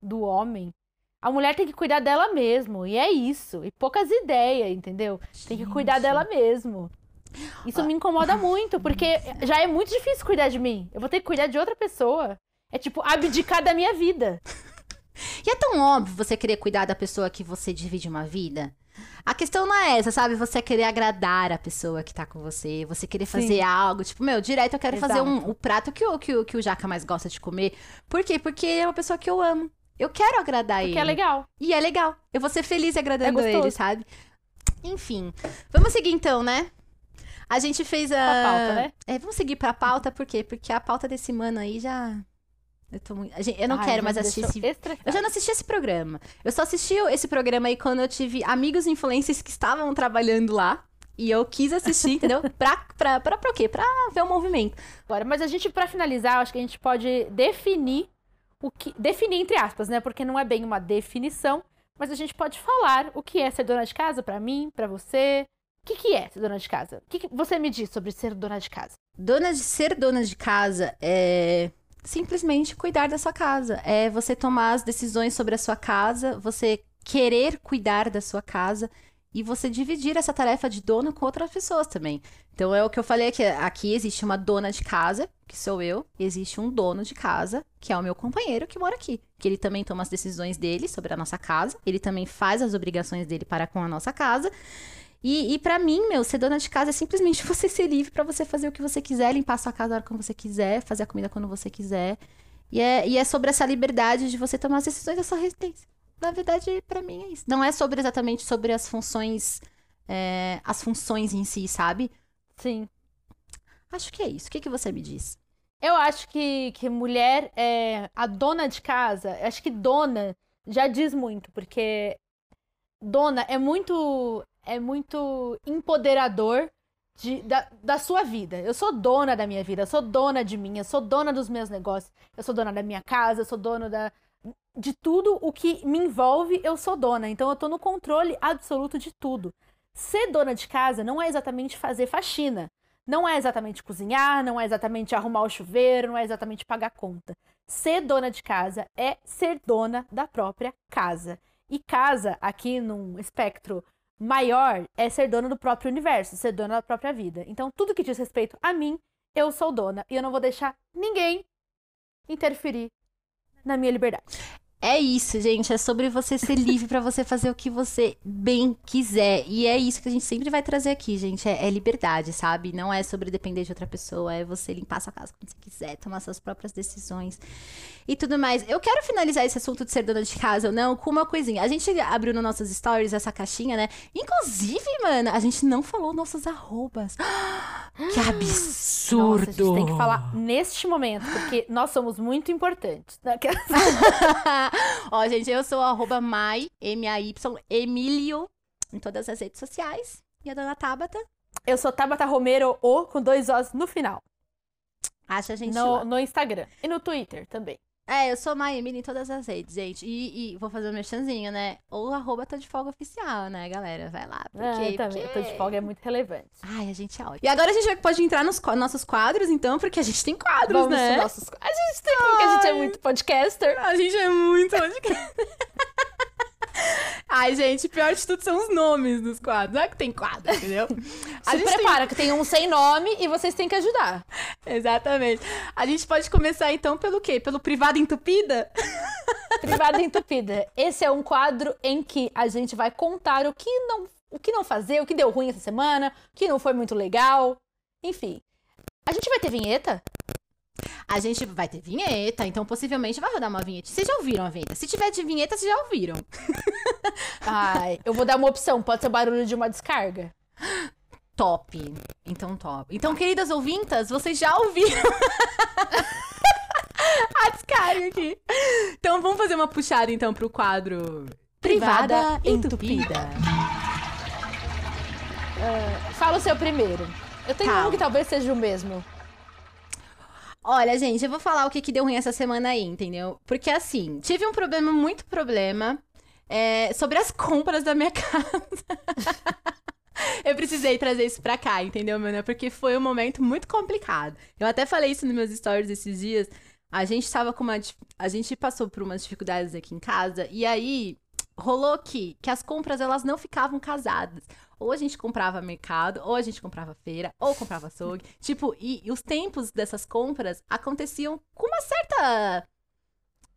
do homem. A mulher tem que cuidar dela mesmo. E é isso. E poucas ideias, entendeu? Tem que cuidar Gente. dela mesmo. Isso me incomoda muito, porque já é muito difícil cuidar de mim. Eu vou ter que cuidar de outra pessoa. É tipo abdicar da minha vida. E é tão óbvio você querer cuidar da pessoa que você divide uma vida. A questão não é essa, sabe? Você querer agradar a pessoa que tá com você, você querer fazer Sim. algo, tipo, meu, direto eu quero fazer um, Exato. o prato que o, que, o, que o Jaca mais gosta de comer. Por quê? Porque é uma pessoa que eu amo. Eu quero agradar ele. Porque é legal. E é legal. Eu vou ser feliz agradando É ele, sabe? Enfim. Vamos seguir então, né? A gente fez a. Pra pauta, né? É, vamos seguir pra pauta, por quê? Porque a pauta desse mano aí já. Eu tô muito. gente- Eu não Ai, quero mais assistir esse. estressada. Eu já não assisti esse programa. Eu só assisti esse programa aí quando eu tive amigos influencers que estavam trabalhando lá. E eu quis assistir, entendeu? [laughs] Pra, pra, pra, pra quê? Pra ver o movimento. Agora, mas a gente, pra finalizar, acho que a gente pode definir o que. Definir entre aspas, né? Porque não é bem uma definição, mas a gente pode falar o que é ser dona de casa pra mim, pra você. O que, que é ser dona de casa? O que, que você me diz sobre ser dona de casa? Dona de ser dona de casa é simplesmente cuidar da sua casa. É você tomar as decisões sobre a sua casa, você querer cuidar da sua casa e você dividir essa tarefa de dono com outras pessoas também. Então é o que eu falei aqui, aqui existe uma dona de casa, que sou eu, e existe um dono de casa, que é o meu companheiro que mora aqui, que ele também toma as decisões dele sobre a nossa casa, ele também faz as obrigações dele para com a nossa casa. E, e para mim, meu, ser dona de casa é simplesmente [laughs] você ser livre pra você fazer o que você quiser, limpar a sua casa a hora que você quiser, fazer a comida quando você quiser. E é, e é sobre essa liberdade de você tomar as decisões da sua residência. Na verdade, pra mim é isso. Não é sobre exatamente sobre as funções, é, as funções em si, sabe? Sim. Acho que é isso. O que, que você me diz? Eu acho que, que mulher é a dona de casa. Acho que dona já diz muito, porque dona é muito é muito empoderador de, da, da sua vida. Eu sou dona da minha vida, eu sou dona de mim, eu sou dona dos meus negócios, eu sou dona da minha casa, eu sou dona da, de tudo o que me envolve, eu sou dona. Então eu tô no controle absoluto de tudo. Ser dona de casa não é exatamente fazer faxina. Não é exatamente cozinhar, não é exatamente arrumar o chuveiro, não é exatamente pagar conta. Ser dona de casa é ser dona da própria casa. E casa, aqui num espectro maior, é ser dona do próprio universo, ser dona da própria vida. Então, tudo que diz respeito a mim, eu sou dona. E eu não vou deixar ninguém interferir na minha liberdade. É isso, gente. É sobre você ser livre pra você fazer o que você bem quiser. E é isso que a gente sempre vai trazer aqui, gente. É, é liberdade, sabe? Não é sobre depender de outra pessoa. É você limpar sua casa quando você quiser, tomar suas próprias decisões e tudo mais. Eu quero finalizar esse assunto de ser dona de casa ou não com uma coisinha. A gente abriu nas nossas stories essa caixinha, né? Inclusive, mano, a gente não falou nossos arrobas. [gasps] Que absurdo! Nossa, a gente tem que falar neste momento, porque nós somos muito importantes. [laughs] [laughs] Ó, gente, eu sou arroba Mai, M-A-Y, Emílio, em todas as redes sociais. E a dona Tabata? Eu sou Tabata Romero, O, com dois Os no final. Acha a gente No, lá. no Instagram. E no Twitter também. É, eu sou Emílio em todas as redes, gente. E, e vou fazer um merchanzinho, né? Ou arroba tá de folga oficial, né, galera? Vai lá. Porque, É, também. porque... Eu tô de folga, é muito relevante. Ai, a gente é ótimo. E agora a gente pode entrar nos nossos quadros, então, porque a gente tem quadros, Vamos né? nossos... A gente tem, porque a gente é muito podcaster. A gente é muito podcast. [laughs] Ai, gente, pior de tudo são os nomes dos quadros. Não é que tem quadro, entendeu? [laughs] A Se gente tem- prepara, que tem um sem nome e vocês têm que ajudar. Exatamente. A gente pode começar, então, pelo quê? Pelo privado entupida? [laughs] Privada Entupida. Esse é um quadro em que a gente vai contar o que não, o que não fazer, o que deu ruim essa semana, o que não foi muito legal. Enfim. A gente vai ter vinheta? A gente vai ter vinheta, então possivelmente vai rodar uma vinheta. Vocês já ouviram a vinheta? Se tiver de vinheta, vocês já ouviram. [laughs] Ai, eu vou dar uma opção. Pode ser o barulho de uma descarga. Top. Então, top. Então, queridas ouvintas, vocês já ouviram [laughs] a descarga aqui. Então, vamos fazer uma puxada, então, pro quadro Privada Privada Entupida. Entupida. Fala o seu primeiro. Eu tenho Tá. um que talvez seja o mesmo. Olha, gente, eu vou falar o que, que deu ruim essa semana aí, entendeu? Porque, assim, tive um problema, muito problema, é, sobre as [laughs] compras da minha casa. eu precisei trazer isso pra cá, entendeu, mano? Porque foi um momento muito complicado. Eu até falei isso nos meus stories esses dias. A gente tava com uma. A gente passou por umas dificuldades aqui em casa, e aí rolou que, que as compras elas não ficavam casadas. Ou a gente comprava mercado, ou a gente comprava feira, ou comprava açougue. [laughs] Tipo, e, e os tempos dessas compras aconteciam com uma certa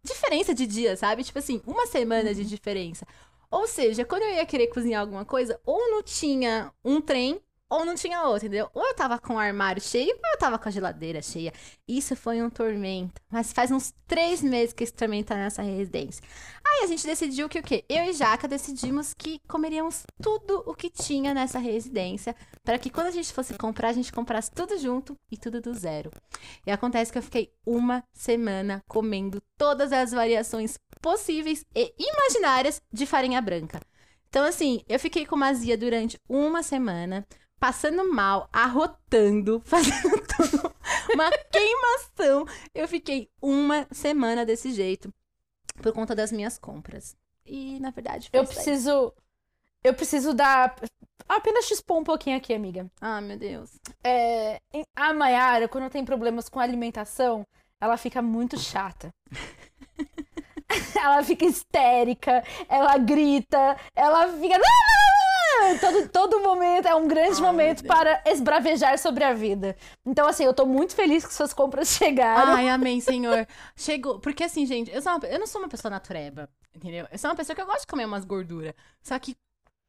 diferença de dia, sabe? Tipo assim, uma semana de diferença. Ou seja, quando eu ia querer cozinhar alguma coisa, ou não tinha um trem, ou não tinha outro, entendeu? Ou eu tava com o armário cheio, ou eu tava com a geladeira cheia. Isso foi um tormento. Mas faz uns três meses que esse tormento tá nessa residência. Aí a gente decidiu que o quê? Eu e Jaca decidimos que comeríamos tudo o que tinha nessa residência, para que quando a gente fosse comprar, a gente comprasse tudo junto e tudo do zero. E acontece que eu fiquei uma semana comendo todas as variações possíveis e imaginárias de farinha branca. Então, assim, eu fiquei com azia durante uma semana, passando mal, arrotando, [laughs] fazendo tudo, uma queimação. Eu fiquei uma semana desse jeito por conta das minhas compras. E, na verdade, Eu isso aí. preciso. Eu preciso dar. Apenas te expor um pouquinho aqui, amiga. Ah, meu Deus. É, a Mayara, quando tem problemas com alimentação, ela fica muito chata. [laughs] ela fica histérica, ela grita, ela fica. Todo, todo momento é um grande Ai, momento para esbravejar sobre a vida. Então, assim, eu tô muito feliz que suas compras [laughs] chegaram. Ai, amém, senhor. Chegou. Porque assim, gente, eu, sou uma- eu não sou uma pessoa natureba, entendeu? Eu sou uma pessoa que eu gosto de comer umas gorduras. Só que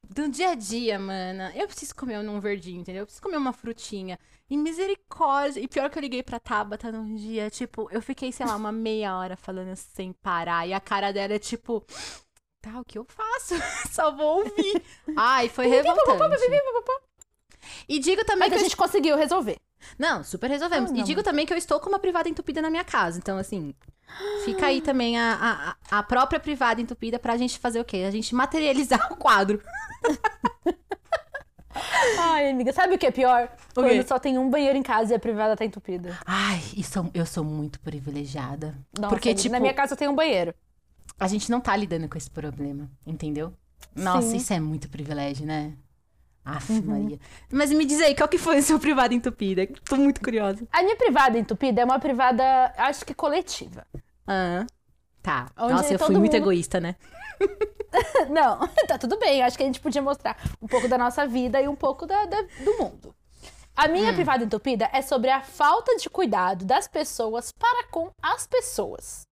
do dia a dia, mana, eu preciso comer um verdinho, entendeu? Eu preciso comer uma frutinha. E misericórdia. E pior que eu liguei pra Tabata num dia, tipo, eu fiquei, sei lá, uma meia hora falando sem parar. E a cara dela é tipo. Tá, o que eu faço? [laughs] Só vou ouvir. Ai, foi revoltante. E digo também Mas que a eu gente conseguiu resolver. não, super resolvemos. Ah, e não. digo também que eu estou com uma privada entupida na minha casa. Então, assim, fica aí também a, a, a própria privada entupida pra gente fazer o quê? A gente materializar [laughs] o quadro. Ai, amiga, sabe o que é pior? O Quando quê? só tem um banheiro em casa e a privada tá entupida. Ai, isso, eu sou muito privilegiada. Nossa, Porque, amiga, tipo, na minha casa tem um banheiro. A gente não tá lidando com esse problema, entendeu? Nossa, Sim. isso é muito privilégio, né? Aff, Uhum. Maria. Mas me diz aí, qual que foi o seu privado entupida? Tô muito curiosa. A minha privada entupida é uma privada, acho que coletiva. Ah, tá. Onde Nossa, eu fui muito mundo- egoísta, né? [laughs] Não, [laughs] tá tudo bem. Acho que a gente podia mostrar um pouco da nossa vida e um pouco da, da- do mundo. A minha privada entupida é sobre a falta de cuidado das pessoas para com as pessoas.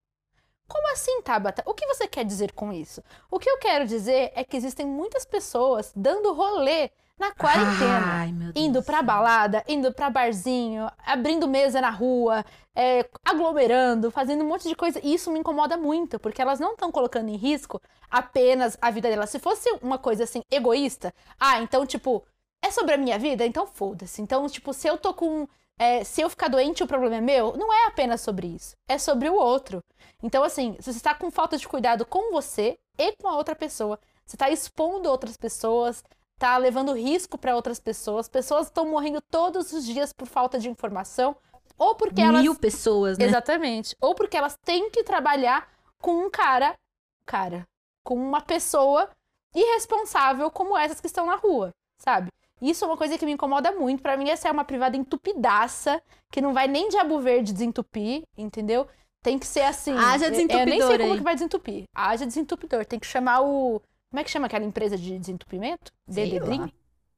Como assim, Tabata? O que você quer dizer com isso? O que eu quero dizer é que existem muitas pessoas dando rolê na quarentena. Ai, meu Deus. Indo pra balada, indo pra barzinho, abrindo mesa na rua, é, aglomerando, fazendo um monte de coisa. E isso me incomoda muito, porque elas não estão colocando em risco apenas a vida delas. Se fosse uma coisa assim, egoísta, ah, então, tipo, é sobre a minha vida? Então foda-se. Então, tipo, se eu tô com. É, se eu ficar doente, o problema é meu, não é apenas sobre isso. É sobre o outro. Então, assim, se você está com falta de cuidado com você e com a outra pessoa, você está expondo outras pessoas, tá levando risco para outras pessoas. Pessoas estão morrendo todos os dias por falta de informação, ou porque elas. Mil pessoas, né? Exatamente. Ou porque elas têm que trabalhar com um cara. Cara. Com uma pessoa irresponsável como essas que estão na rua, sabe? Isso é uma coisa que me incomoda muito. Pra mim, essa é uma privada entupidaça, que não vai nem diabo verde desentupir, entendeu? Tem que ser assim. Haja eu- Eu nem sei desentupidor como aí. que vai desentupir. Haja desentupidor. Tem que chamar o. Como é que chama aquela empresa de desentupimento? Dream?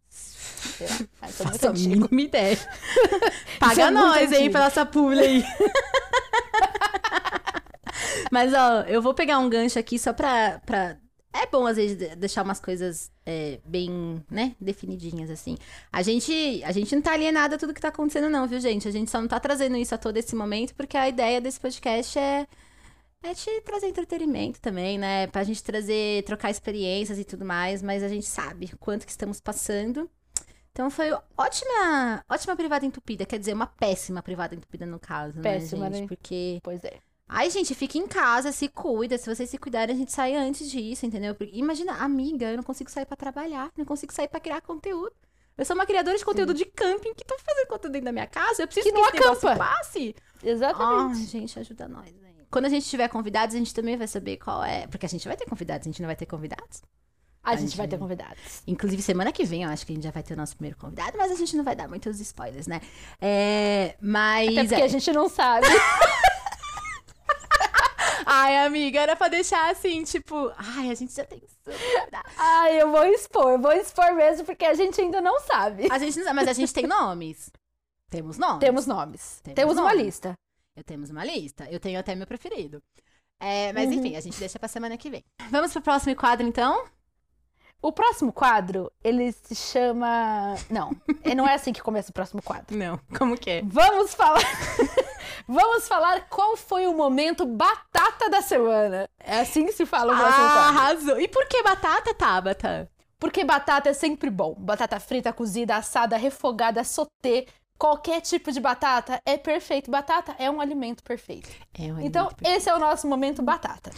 Sei lá. [laughs] Ah, é Faço a mínima ideia. [laughs] Paga é nós, hein, antigo. pela essa publi aí. [laughs] Mas, ó, eu vou pegar um gancho aqui só pra... pra... É bom, às vezes, de- deixar umas coisas é, bem, né, definidinhas, assim. A gente, a gente não tá alienada a tudo que tá acontecendo, não, viu, gente? A gente só não tá trazendo isso a todo esse momento, porque a ideia desse podcast é... É te trazer entretenimento também, né? Pra gente trazer, trocar experiências e tudo mais, mas a gente sabe o quanto que estamos passando. Então foi ótima, ótima privada entupida, quer dizer, uma péssima privada entupida no caso, Péssima, né, gente? né? Porque Pois é. Ai, gente, fica em casa, se cuida. Se vocês se cuidarem, a gente sai antes disso, entendeu? Porque, imagina, amiga, eu não consigo sair pra trabalhar, não consigo sair pra criar conteúdo. Eu sou uma criadora de conteúdo de camping que tô fazendo conteúdo dentro da minha casa. Eu preciso Que não esse acampa. passe. Exatamente. Ai, gente, ajuda nós aí. Quando a gente tiver convidados, a gente também vai saber qual é. Porque a gente vai ter convidados, a gente não vai ter convidados. a gente gente- vai ter convidados. Inclusive, semana que vem eu acho que a gente já vai ter o nosso primeiro convidado, mas a gente não vai dar muitos spoilers, né? É, mas. Até porque é. a gente não sabe. [laughs] Ai, amiga, era pra deixar assim, tipo, ai, a gente já tem convidado. Ai, eu vou expor, vou expor mesmo, porque a gente ainda não sabe. A gente não sabe, mas a gente tem nomes. Temos nomes. Temos nomes. Temos Temos uma lista. Eu temos uma lista. Eu tenho até meu preferido. É, mas Uhum. enfim, a gente deixa pra semana que vem. Vamos pro próximo quadro, então? O próximo quadro, ele se chama. Não, não é assim que começa o próximo quadro. Não. Como que é? Vamos falar. [laughs] Vamos falar qual foi o momento batata da semana. É assim que se fala o próximo Ah, arrasou. E por que batata, Tabata? Porque batata é sempre bom. Batata frita, cozida, assada, refogada, sauté. Qualquer tipo de batata é perfeito. Batata é um alimento perfeito. É um Então, alimento esse é o nosso momento batata.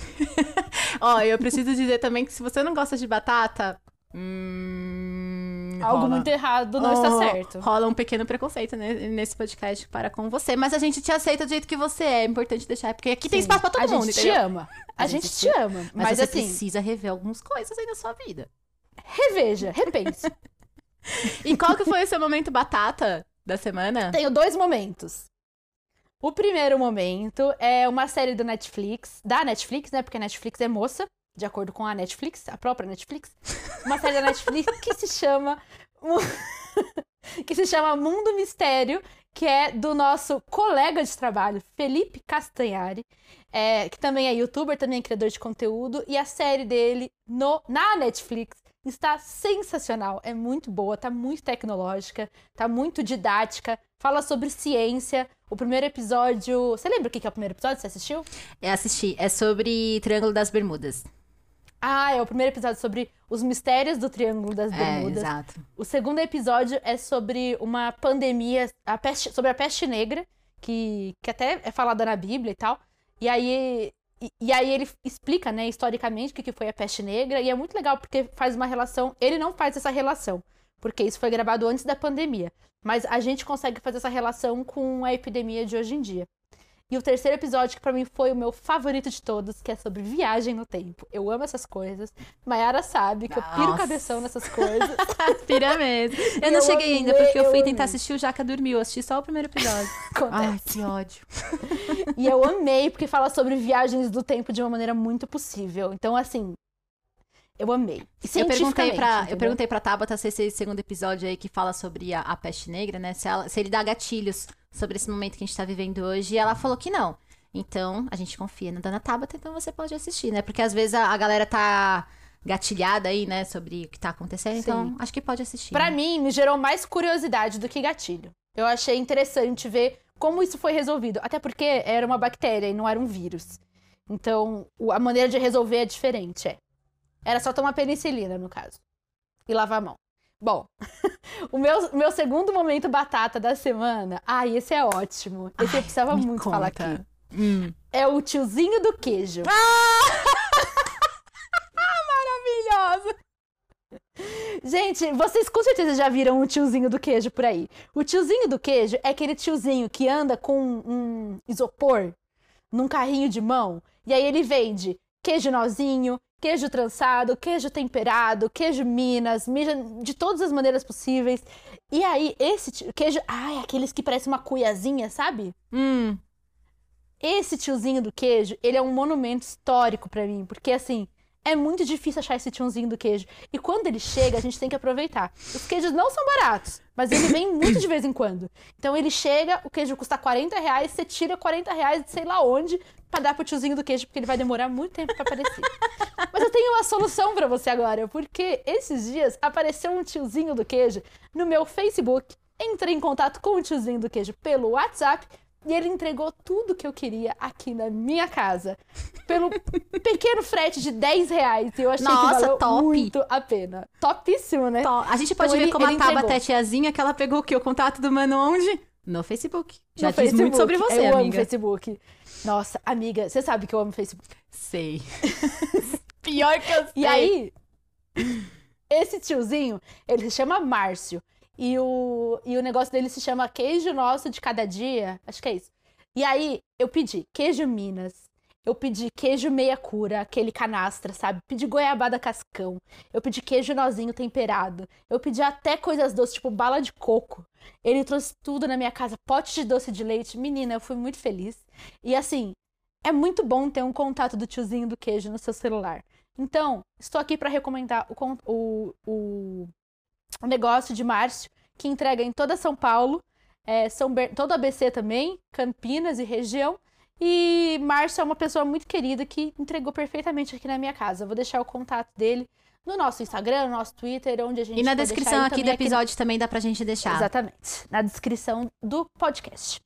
[laughs] Ó, eu preciso dizer também que se você não gosta de batata. Hum, Algo rola- muito errado não está Oh, certo. Rola um pequeno preconceito né, nesse podcast para com você. Mas a gente te aceita do jeito que você é. É importante deixar. Porque aqui tem Sim, espaço pra todo a mundo, gente entendeu? te ama. A, A gente, gente te te- ama. Mas, Mas, você assim, precisa rever algumas coisas aí na sua vida. reveja, repense. [laughs] E qual que foi o seu momento batata da semana? Tenho dois momentos. O primeiro momento é uma série do Netflix, da Netflix, né? Porque a Netflix é moça, de acordo com a Netflix, a própria Netflix. Uma série da Netflix que se chama [laughs] que se chama Mundo Mistério, que é do nosso colega de trabalho, Felipe Castanhari, é, que também é youtuber, também é criador de conteúdo, e a série dele no, na Netflix está sensacional, é muito boa, tá muito tecnológica, tá muito didática, fala sobre ciência. O primeiro episódio. Você lembra o que é o primeiro episódio? Você assistiu? É assistir. É sobre Triângulo das Bermudas. Ah, é o primeiro episódio sobre os mistérios do Triângulo das É, Bermudas. exato. O segundo episódio é sobre uma pandemia, a peste, sobre a peste negra, que, que até é falada na Bíblia e tal. E aí, e, e aí ele explica, né, historicamente, o que, que foi a peste negra. E é muito legal porque faz uma relação. Ele não faz essa relação, porque isso foi gravado antes da pandemia. Mas a gente consegue fazer essa relação com a epidemia de hoje em dia. E o terceiro episódio, que pra mim foi o meu favorito de todos, que é sobre viagem no tempo. Eu amo essas coisas. Mayara sabe que eu piro Nossa. cabeção nessas coisas. [laughs] Pira mesmo. Eu Eu não cheguei ainda, amei, porque eu fui eu tentar amei. assistir o Jaca dormiu. Eu assisti só o primeiro episódio. [laughs] Acontece. Ai, que ódio. E eu amei, porque fala sobre viagens do tempo de uma maneira muito possível. Então, assim, eu amei. E Eu perguntei, pra, eu perguntei pra Tabata se esse segundo episódio aí que fala sobre a, a peste negra, né? Se, ela- se ele dá gatilhos sobre esse momento que a gente tá vivendo hoje. E ela falou que não. Então, a gente confia na Dona Tabata, então você pode assistir, né? Porque às vezes a, a galera tá gatilhada aí, né, sobre o que tá acontecendo. Então, acho que pode assistir. Pra né? mim, me gerou mais curiosidade do que gatilho. Eu achei interessante ver como isso foi resolvido. Até porque era uma bactéria e não era um vírus. Então, a maneira de resolver é diferente, é. Era só tomar penicilina, no caso. E lavar a mão. Bom, [laughs] o meu, meu segundo momento batata da semana. Ai, esse é ótimo. Esse eu precisava muito falar conta. aqui. Hum. É o tiozinho do queijo. [laughs] Maravilhosa! Gente, vocês com certeza já viram o tiozinho do queijo por aí. O tiozinho do queijo é aquele tiozinho que anda com um isopor num carrinho de mão e aí ele vende queijo nozinho, queijo trançado, queijo temperado, queijo Minas, mija de todas as maneiras possíveis. E aí esse ti- queijo, ai, aqueles que parecem uma cuiazinha, sabe? Hum. Esse tiozinho do queijo, ele é um monumento histórico pra mim, porque assim, é muito difícil achar esse tiozinho do queijo. E quando ele chega, a gente tem que aproveitar. Os queijos não são baratos, mas ele vem muito de vez em quando. Então ele chega, o queijo custa 40 reais, você tira 40 reais de sei lá onde pra dar pro tiozinho do queijo, porque ele vai demorar muito tempo pra aparecer. Mas eu tenho uma solução pra você agora, porque esses dias apareceu um tiozinho do queijo no meu Facebook. Entrei em contato com o tiozinho do queijo pelo WhatsApp e ele entregou tudo que eu queria aqui na minha casa. Pelo [laughs] pequeno frete de 10 reais. E eu achei Nossa, que valeu top. muito a pena. Topíssimo, né? Tó, A gente pode Então ver ele- como ele a Tabata é tiazinha, que ela pegou o quê? O contato do mano onde? No Facebook. Já No diz muito Facebook. sobre você, eu amo amiga. Facebook. Nossa, amiga, você sabe que eu amo Facebook. Sei. [laughs] Pior que eu sei. E aí, esse tiozinho, ele se chama Márcio. E o, e o negócio dele se chama Queijo Nosso de Cada Dia. Acho que é isso. E aí, eu pedi queijo Minas. Eu pedi queijo meia cura, aquele canastra, sabe? Pedi goiabada cascão. Eu pedi queijo nozinho temperado. Eu pedi até coisas doces, tipo bala de coco. Ele trouxe tudo na minha casa, pote de doce de leite. Menina, eu fui muito feliz. E assim, é muito bom ter um contato do tiozinho do queijo no seu celular. Então, estou aqui para recomendar o, o, o negócio de Márcio, que entrega em toda São Paulo, é, São Ber... todo ABC também, Campinas e região. E Márcio é uma pessoa muito querida que entregou perfeitamente aqui na minha casa. Vou deixar o contato dele no nosso Instagram, no nosso Twitter, onde a gente E na descrição aqui do episódio também dá pra gente deixar. Exatamente. Na descrição do podcast.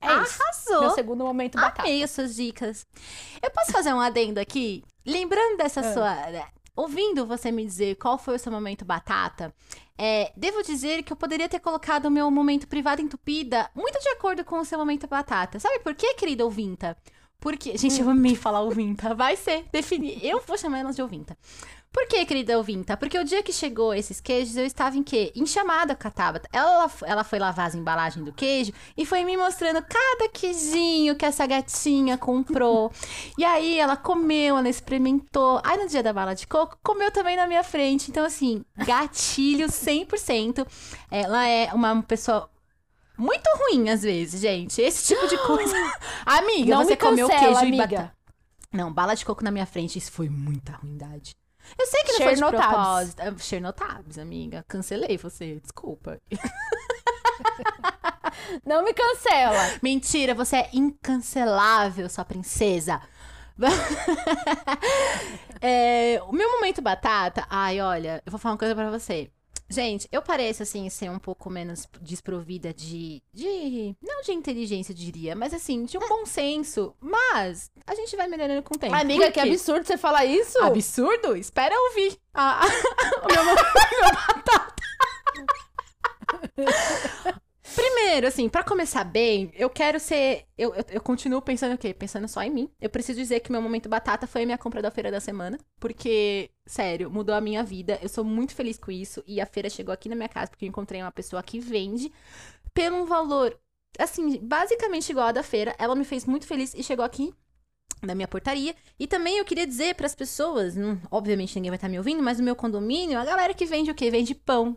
É isso. Meu Arrasou! segundo momento batata. Amei as suas dicas. Eu posso fazer um adendo aqui? Lembrando dessa Ah. sua. Ouvindo você me dizer qual foi o seu momento batata, é, devo dizer que eu poderia ter colocado o meu momento privado entupida muito de acordo com o seu momento batata. Sabe por quê, querida ouvinta? Porque. Gente, eu amei falar ouvinta. Vai ser definir. Eu vou chamar elas de ouvinta. Por que, querida ouvinta? Porque o dia que chegou esses queijos, eu estava em quê? Em chamada com a Tabata. Ela, ela foi lavar as embalagens do queijo e foi me mostrando cada queijinho que essa gatinha comprou. [laughs] e aí ela comeu, ela experimentou. Aí no dia da bala de coco, comeu também na minha frente. Então, assim, gatilho 100%. Ela é uma pessoa muito ruim às vezes, gente. Esse tipo de coisa. [gasps] Amiga, Não você me comeu cancela, queijo e amiga. batata. Não, bala de coco na minha frente, isso foi muita ruindade. Eu sei que não foi de propósito. Ah, Chernotabs, amiga. Cancelei você, desculpa. [laughs] Não me cancela. Mentira, você é incancelável, sua princesa. [laughs] É, o meu momento batata, ai, olha, eu vou falar uma coisa pra você. Gente, eu pareço, assim, ser um pouco menos desprovida de, de. Não de inteligência, eu diria, mas assim, de um bom senso. Mas a gente vai melhorando com o tempo. Amiga, que absurdo você falar isso. Absurdo? Espera ouvir. a- a- [laughs] o meu, [laughs] meu batata. Primeiro, assim, pra começar bem, eu quero ser. Eu, eu, eu continuo pensando o quê? Pensando só em mim. Eu preciso dizer que meu momento batata foi a minha compra da feira da semana. Porque, sério, mudou a minha vida. Eu sou muito feliz com isso. E a feira chegou aqui na minha casa porque eu encontrei uma pessoa que vende pelo um valor, assim, basicamente igual a da feira. Ela me fez muito feliz e chegou aqui na minha portaria. E também eu queria dizer para as pessoas, não- obviamente ninguém vai estar me ouvindo, mas no meu condomínio, a galera que vende o quê? Vende pão.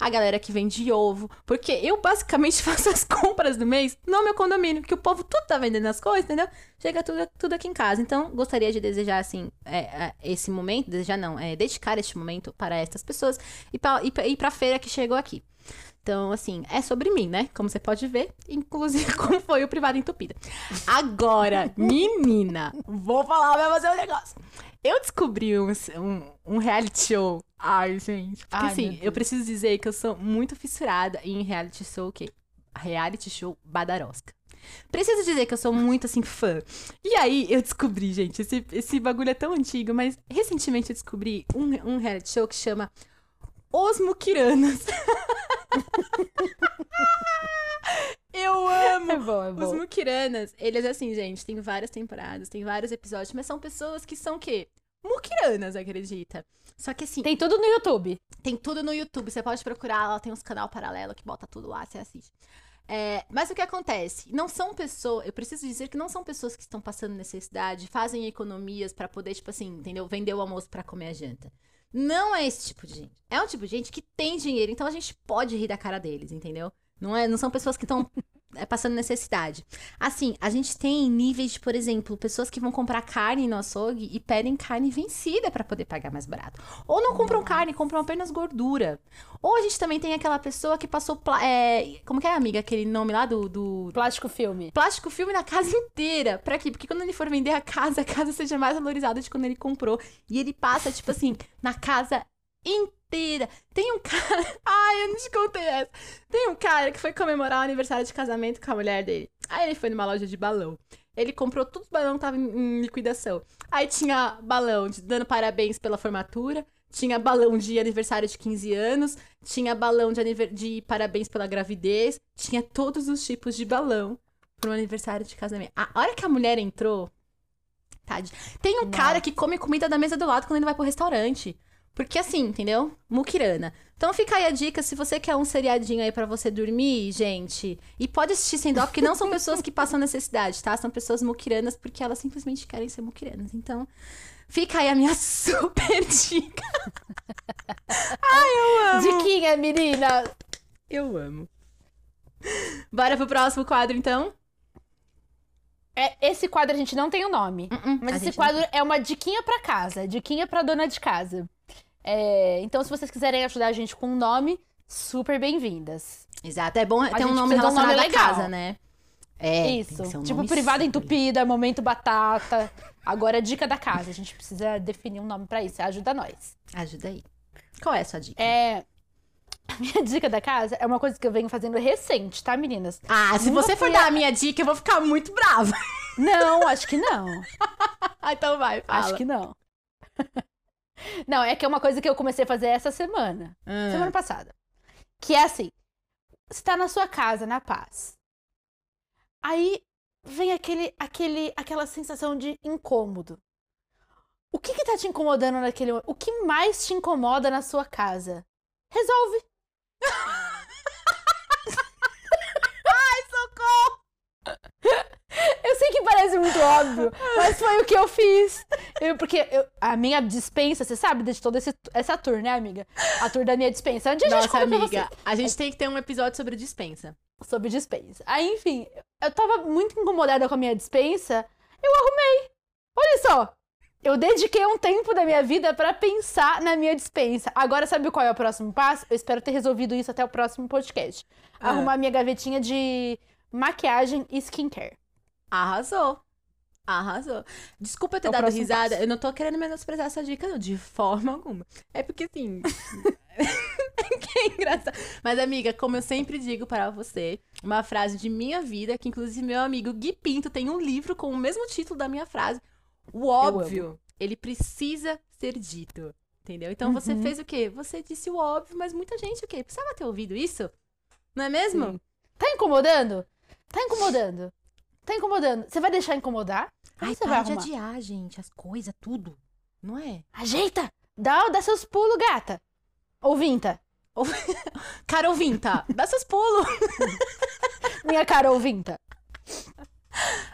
A galera que vende ovo. Porque eu basicamente [laughs] faço as compras do mês no meu condomínio, que o povo tudo tá vendendo as coisas, entendeu? Chega tudo, tudo aqui em casa. Então, gostaria de desejar, assim, é, é, esse momento, desejar não, é dedicar este momento para estas pessoas e para e e feira que chegou aqui. Então, assim, é sobre mim, né? Como você pode ver, inclusive [laughs] como foi o privado entupida. Agora, [laughs] menina, vou falar, vai fazer um negócio. Eu descobri um, um, um reality show. Ai, gente. Porque Ai, assim, eu preciso dizer que eu sou muito fissurada em reality show, o quê? Reality show Badarosca. Preciso dizer que eu sou muito, assim, fã. E aí, eu descobri, gente, esse, esse bagulho é tão antigo, mas recentemente eu descobri um, um reality show que chama Os Mukiranas. [laughs] eu amo! É bom, é Os bom. Mukiranas, eles assim, gente, tem várias temporadas, tem vários episódios, mas são pessoas que são o quê? Mukiranas, acredita? Só que assim, tem, Tem tudo no YouTube. tudo no YouTube, você pode procurar, lá tem uns canal paralelo que bota tudo lá, você assiste. É, mas o que acontece? Não são pessoas, eu preciso dizer que não são pessoas que estão passando necessidade, fazem economias pra poder, tipo assim, entendeu? Vender o almoço pra comer a janta. Não é esse tipo de gente. É um tipo de gente que tem dinheiro, então a gente pode rir da cara deles, entendeu? Não, é, não são pessoas que estão [laughs] passando necessidade. Assim, a gente tem níveis de, por exemplo, pessoas que vão comprar carne no açougue e pedem carne vencida pra poder pagar mais barato. Ou não compram carne, compram apenas gordura. Ou a gente também tem aquela pessoa que passou. é, como que é, amiga? Aquele nome lá do, do Plástico filme. plástico filme na casa inteira. Pra quê? Porque quando ele for vender a casa, a casa seja mais valorizada de quando ele comprou. E ele passa, tipo assim, na casa inteira. Tem um cara. [laughs] Ai, eu não te contei essa. Tem um cara que foi comemorar o aniversário de casamento com a mulher dele. Aí ele foi numa loja de balão. Ele comprou todos os balões que estavam em, em liquidação. Aí tinha balão de, dando parabéns pela formatura. Tinha balão de aniversário de 15 anos. Tinha balão de, aniver- de parabéns pela gravidez. Tinha todos os tipos de balão pro aniversário de casamento. A hora que a mulher entrou. Tadinha. Tem um cara que come comida da mesa do lado quando ele vai pro restaurante. Porque assim, entendeu? Mukirana. Então fica aí a dica, se você quer um seriadinho aí pra você dormir, gente. E pode assistir sem dó, porque não são pessoas que passam necessidade, tá? São pessoas mukiranas porque elas simplesmente querem ser mukiranas. Então, fica aí a minha [laughs] super dica. Diquinha, menina. Eu amo. Bora pro próximo quadro, então? É, esse quadro a gente não tem o nome. Uh-uh, Mas a esse gente não quadro é uma diquinha pra casa, diquinha pra dona de casa. É, então, se vocês quiserem ajudar a gente com um nome, super bem-vindas. Exato, é bom ter um nome de um nome relacionado à casa, né? É, Isso. um tipo, privada entupida, momento batata. Agora, dica da casa. A gente precisa definir um nome pra isso. Ajuda nós. Ajuda aí. Qual é a sua dica? É. A minha [laughs] dica da casa é uma coisa que eu venho fazendo recente, tá, meninas? Ah, se Nunca você for fui dar a- a minha dica, eu vou ficar muito brava. Não, acho que não. [laughs] Ah, então vai, fala. Acho que não. [laughs] Não, é que é uma coisa que eu comecei a fazer essa semana. Ah. Semana passada. Que é assim: você tá na sua casa, na paz. Aí vem aquele, aquele, aquela sensação de incômodo. O que que tá te incomodando naquele momento? O que mais te incomoda na sua casa? Resolve. [laughs] [laughs] Eu sei que parece muito óbvio, mas foi o que eu fiz. Eu- porque eu- a minha dispensa, você sabe de toda esse- essa tour, né, amiga? A tour da minha dispensa. Onde a gente Nossa, amiga, a gente tem que ter um episódio sobre dispensa. sobre dispensa. Aí, enfim, eu tava muito incomodada com a minha dispensa, eu arrumei. Olha só, eu dediquei um tempo da minha vida pra pensar na minha dispensa. Agora, sabe qual é o próximo passo? Eu espero ter resolvido isso até o próximo podcast. Ah. Arrumar minha gavetinha de maquiagem e skincare. Arrasou. Arrasou. Desculpa eu ter É o dado risada, passo. eu não tô querendo menosprezar essa dica, não, de forma alguma. É porque, assim. [laughs] que é engraçado. Mas, amiga, como eu sempre digo para você, uma frase de minha vida, que inclusive meu amigo Gui Pinto tem um livro com o mesmo título da minha frase. O óbvio, ele precisa ser dito. Entendeu? Então você Uhum. fez o quê? Você disse o óbvio, mas muita gente o quê? Precisava ter ouvido isso? Não é mesmo? Sim. Tá incomodando? Tá incomodando. Tá incomodando. Você vai deixar incomodar? Ou Ai, você vai de adiar, gente, as coisas, tudo. Não é? Ajeita! Dá, dá seus pulos, gata. Ouvinta. [laughs] Carol Vinta, dá seus pulos. [laughs] Minha cara ouvinta.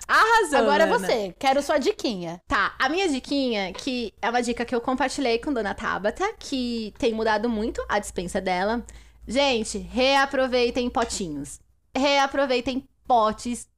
Arrasou. Agora é Ana. você. Quero sua diquinha. Tá, a minha diquinha, que é uma dica que eu compartilhei com Dona Tabata, que tem mudado muito a dispensa dela. Gente, reaproveitem potinhos. Reaproveitem potes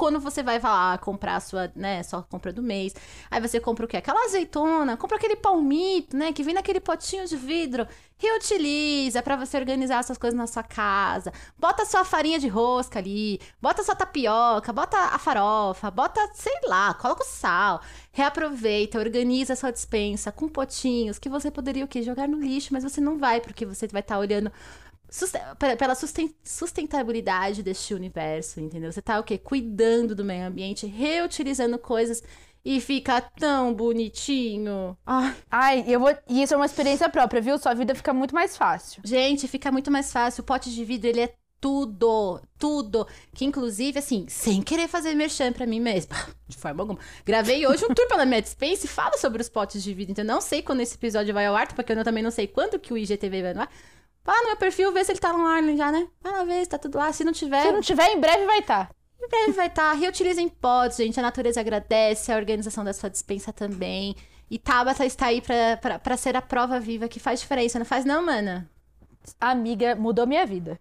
quando você vai lá comprar a sua, né, sua compra do mês, aí você compra o quê? Aquela azeitona, compra aquele palmito, né, que vem naquele potinho de vidro, reutiliza para você organizar suas coisas na sua casa, bota sua farinha de rosca ali, bota sua tapioca, bota a farofa, bota, sei lá, coloca o sal, reaproveita, organiza a sua dispensa com potinhos que você poderia o quê? Jogar no lixo, mas você não vai, porque você vai estar tá olhando pela sustentabilidade deste universo, entendeu? Você tá o quê? Cuidando do meio ambiente, reutilizando coisas e fica tão bonitinho. Ai, Ai eu vou. E isso é uma experiência própria, viu? Sua vida fica muito mais fácil. Gente, fica muito mais fácil. O pote de vidro, ele é tudo, tudo. Que inclusive, assim, sem querer fazer merchan pra mim mesma, [laughs] de forma alguma. Gravei hoje um tour pela minha dispensa e fala sobre os potes de vidro. Então, não sei quando esse episódio vai ao ar, porque eu também não sei quando que o IGTV vai no ar. Lá no meu perfil, vê se ele tá no ar já, né? Vai lá ver se tá tudo lá. Se não tiver. Se não tiver, em breve vai estar. Tá. Em breve vai estar. Tá. Reutilizem potes, gente. A natureza agradece, a organização da sua dispensa também. E Tabata está aí pra, pra, pra ser a prova viva que faz diferença, não faz, não, mana? Amiga, mudou minha vida.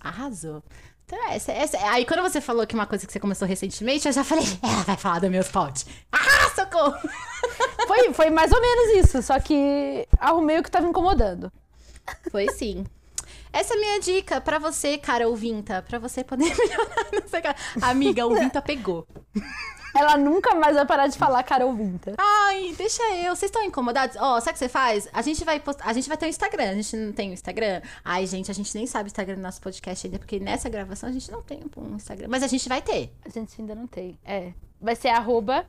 Arrasou. Então, essa, essa, aí quando você falou que uma coisa que você começou recentemente, eu já falei, [laughs] ela vai falar dos meus potes. Ah, socorro! Foi, foi mais ou menos isso, só que arrumei o que tava incomodando. Foi sim. Essa é a minha dica para você, cara ouvinta, para você poder [laughs] melhorar. Amiga, ouvinta pegou. Ela nunca mais vai parar de falar cara ouvinta. Ai, deixa eu. Vocês estão incomodados? Ó, oh, sabe o que você faz? A gente vai post... a gente vai ter um Instagram. A gente não tem um Instagram. Ai, gente, a gente nem sabe o Instagram do nosso podcast ainda, porque nessa gravação a gente não tem um Instagram. Mas a gente vai ter. A gente ainda não tem. É. Vai ser arroba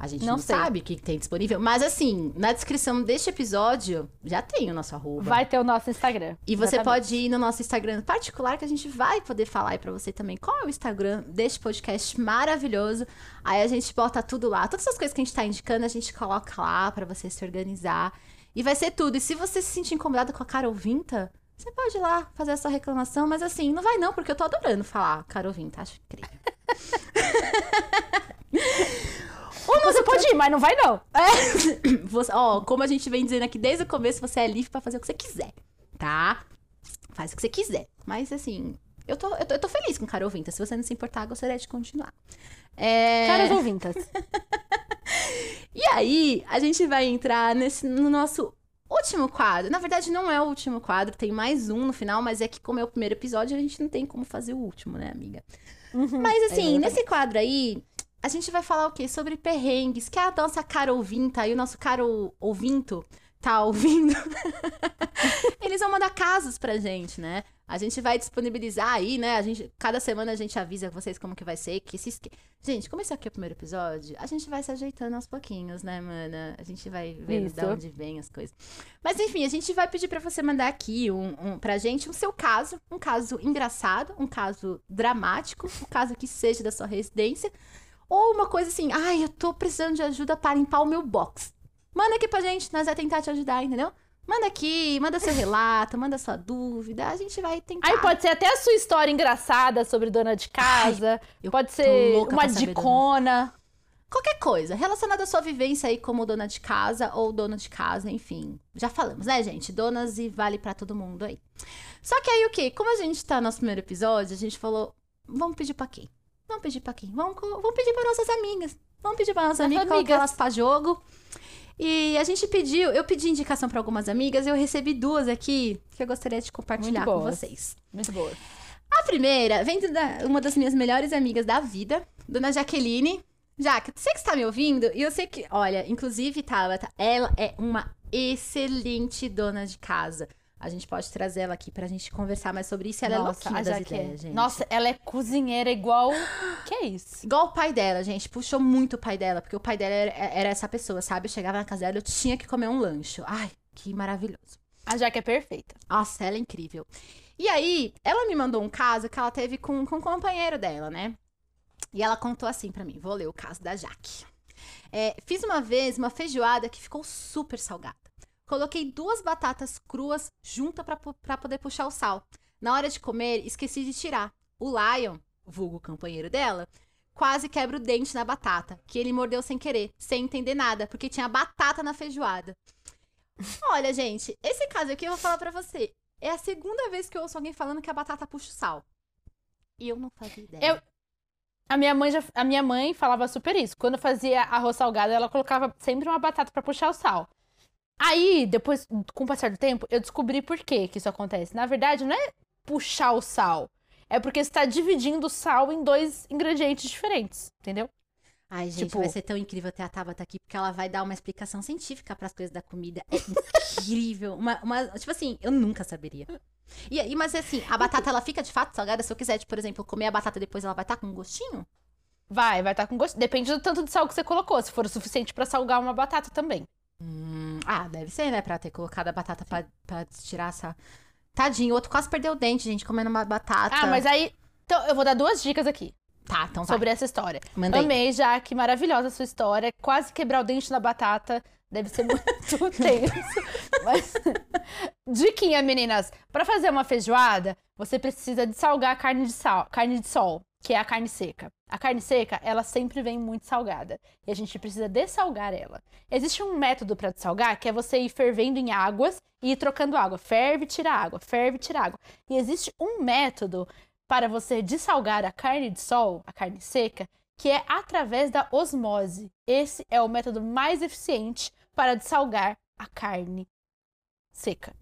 a gente não, não sabe o que tem disponível. Mas assim, na descrição deste episódio já tem o nosso arroba. Vai ter o nosso Instagram. E você exatamente. pode ir no nosso Instagram particular que a gente vai poder falar aí pra você também qual é o Instagram deste podcast maravilhoso. Aí a gente bota tudo lá. Todas as coisas que a gente tá indicando, a gente coloca lá para você se organizar. E vai ser tudo. E se você se sentir incomodada com a cara ouvinta, você pode ir lá fazer essa reclamação, mas assim, não vai não, porque eu tô adorando falar cara ouvinta, acho incrível. [laughs] Ou você pode ir, mas não vai não. É. [laughs] Você, ó, como a gente vem dizendo aqui desde o começo, você é livre para fazer o que você quiser, tá? Faz o que você quiser. Mas assim, eu tô, eu tô, eu tô feliz com cara ouvinta. Se você não se importar, gostaria de continuar. É... Caras ouvintas. [laughs] e aí, a gente vai entrar nesse, no nosso último quadro. Na verdade, não é o último quadro, tem mais um no final, mas é que, como é o primeiro episódio, a gente não tem como fazer o último, né, amiga? Uhum, mas assim, é nesse quadro aí, a gente vai falar o quê? Sobre perrengues, que a nossa cara ouvinta e o nosso caro ouvinto tá ouvindo. [laughs] Eles vão mandar casos pra gente, né? A gente vai disponibilizar aí, né? A gente, cada semana a gente avisa vocês como que vai ser. Que se... Gente, como esse aqui é o primeiro episódio, a gente vai se ajeitando aos pouquinhos, né, mana? A gente vai ver de onde vem as coisas. Mas enfim, a gente vai pedir para você mandar aqui um, um, pra gente um seu caso. Um caso engraçado, um caso dramático, um caso que seja da sua residência. Ou uma coisa assim, ai, eu tô precisando de ajuda para limpar o meu box. Manda aqui pra gente, nós vamos tentar te ajudar, entendeu? Manda aqui, manda seu relato, manda sua dúvida, a gente vai tentar. Aí pode ser até a sua história engraçada sobre dona de casa, ai, pode ser uma dicona. Qualquer coisa relacionada à sua vivência aí como dona de casa ou dona de casa, enfim. Já falamos, né, gente? Donas e vale para todo mundo aí. Só que aí o quê? Como a gente tá no nosso primeiro episódio, a gente falou, vamos pedir pra quem? Vamos pedir pra quem? Vamos, vamos pedir para nossas amigas. Vamos pedir para nossas amigas, colocar elas pra jogo. E a gente pediu, eu pedi indicação para algumas amigas e eu recebi duas aqui que eu gostaria de compartilhar com vocês. Muito boa. A primeira vem de uma das minhas melhores amigas da vida, dona Jaqueline. Jaque, você que está me ouvindo, e eu sei que, olha, inclusive, Tabata, ela é uma excelente dona de casa. A gente pode trazer ela aqui pra gente conversar mais sobre isso. Ela Nossa, é louquinha das ideias, é. gente. Nossa, ela é cozinheira igual... [gasps] que é isso? Igual o pai dela, gente. Puxou muito o pai dela, porque o pai dela era, era essa pessoa, sabe? Eu chegava na casa dela, eu tinha que comer um lanche. Ai, que maravilhoso. A Jaque é perfeita. Nossa, ela é incrível. E aí, ela me mandou um caso que ela teve com, com um companheiro dela, né? E ela contou assim para mim. Vou ler o caso da Jaque. É, fiz uma vez uma feijoada que ficou super salgada. Coloquei duas batatas cruas juntas para poder puxar o sal. Na hora de comer, esqueci de tirar. O Lion, vulgo companheiro dela, quase quebra o dente na batata, que ele mordeu sem querer, sem entender nada, porque tinha batata na feijoada. Olha, gente, esse caso aqui eu vou falar para você. É a segunda vez que eu ouço alguém falando que a batata puxa o sal. E eu não fazia ideia. Eu, A minha mãe já, a minha mãe falava super isso. Quando fazia arroz salgado, ela colocava sempre uma batata para puxar o sal. Aí, depois, com o passar do tempo, eu descobri por que que isso acontece. Na verdade, não é puxar o sal. É porque você tá dividindo o sal em dois ingredientes diferentes, entendeu? Ai, gente, Tipo- vai ser tão incrível ter a Tabata aqui, porque ela vai dar uma explicação científica pras coisas da comida. É incrível. uma, uma- tipo assim, eu nunca saberia. E, e- mas assim, a batata, ela fica de fato salgada? Se eu quiser, tipo, por exemplo, comer a batata depois, ela vai estar com um gostinho? Vai, vai estar com gosto. Depende do tanto de sal que você colocou. Se for o suficiente pra salgar uma batata também. Hum, ah, deve ser, né? Pra ter colocado a batata pra, pra tirar essa... Tadinho, o outro quase perdeu o dente, gente, comendo uma batata. Ah, mas aí. Então, eu vou dar duas dicas aqui Tá, então vai. sobre essa história. Manda aí. Amei, já que maravilhosa a sua história. Quase quebrar o dente na batata. Deve ser muito [laughs] tenso. Mas. [laughs] Diquinha, meninas. Pra fazer uma feijoada, você precisa de salgar a carne de sal, carne de sol, que é a carne seca. A carne seca, ela sempre vem muito salgada. E a gente precisa dessalgar ela. Existe um método pra dessalgar, que é você ir fervendo em águas e ir trocando água. Ferve, tira água, ferve, tira água. E existe um método para você dessalgar a carne de sol, a carne seca, que é através da osmose. Esse é o método mais eficiente para dessalgar a carne seca.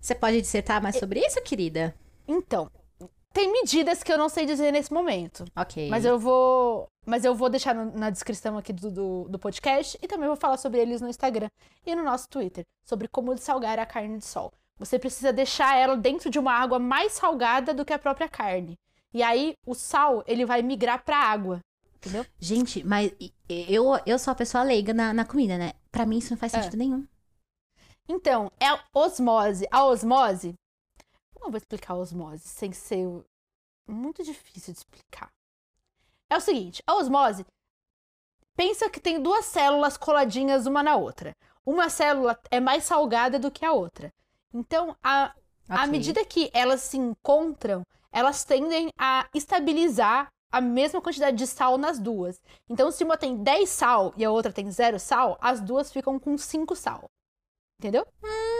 Você pode dissertar mais sobre isso, querida? Então, tem medidas que eu não sei dizer nesse momento, Ok. mas eu vou, mas eu vou deixar no- na descrição aqui do, do, do podcast e também vou falar sobre eles no Instagram e no nosso Twitter, sobre como dessalgar a carne de sol. Você precisa deixar ela dentro de uma água mais salgada do que a própria carne. E aí o sal, ele vai migrar para água, entendeu? Gente, mas eu, eu sou a pessoa leiga na, na comida, né? Pra mim isso não faz É. sentido nenhum. Então, é a osmose. A osmose. Como eu vou explicar a osmose sem ser muito difícil de explicar? É o seguinte: a osmose. Pensa que tem duas células coladinhas uma na outra. Uma célula é mais salgada do que a outra. Então, a, à Ok. medida que elas se encontram, elas tendem a estabilizar a mesma quantidade de sal nas duas. Então, se uma tem 10 sal e a outra tem 0 sal, as duas ficam com 5 sal. Entendeu? Hum.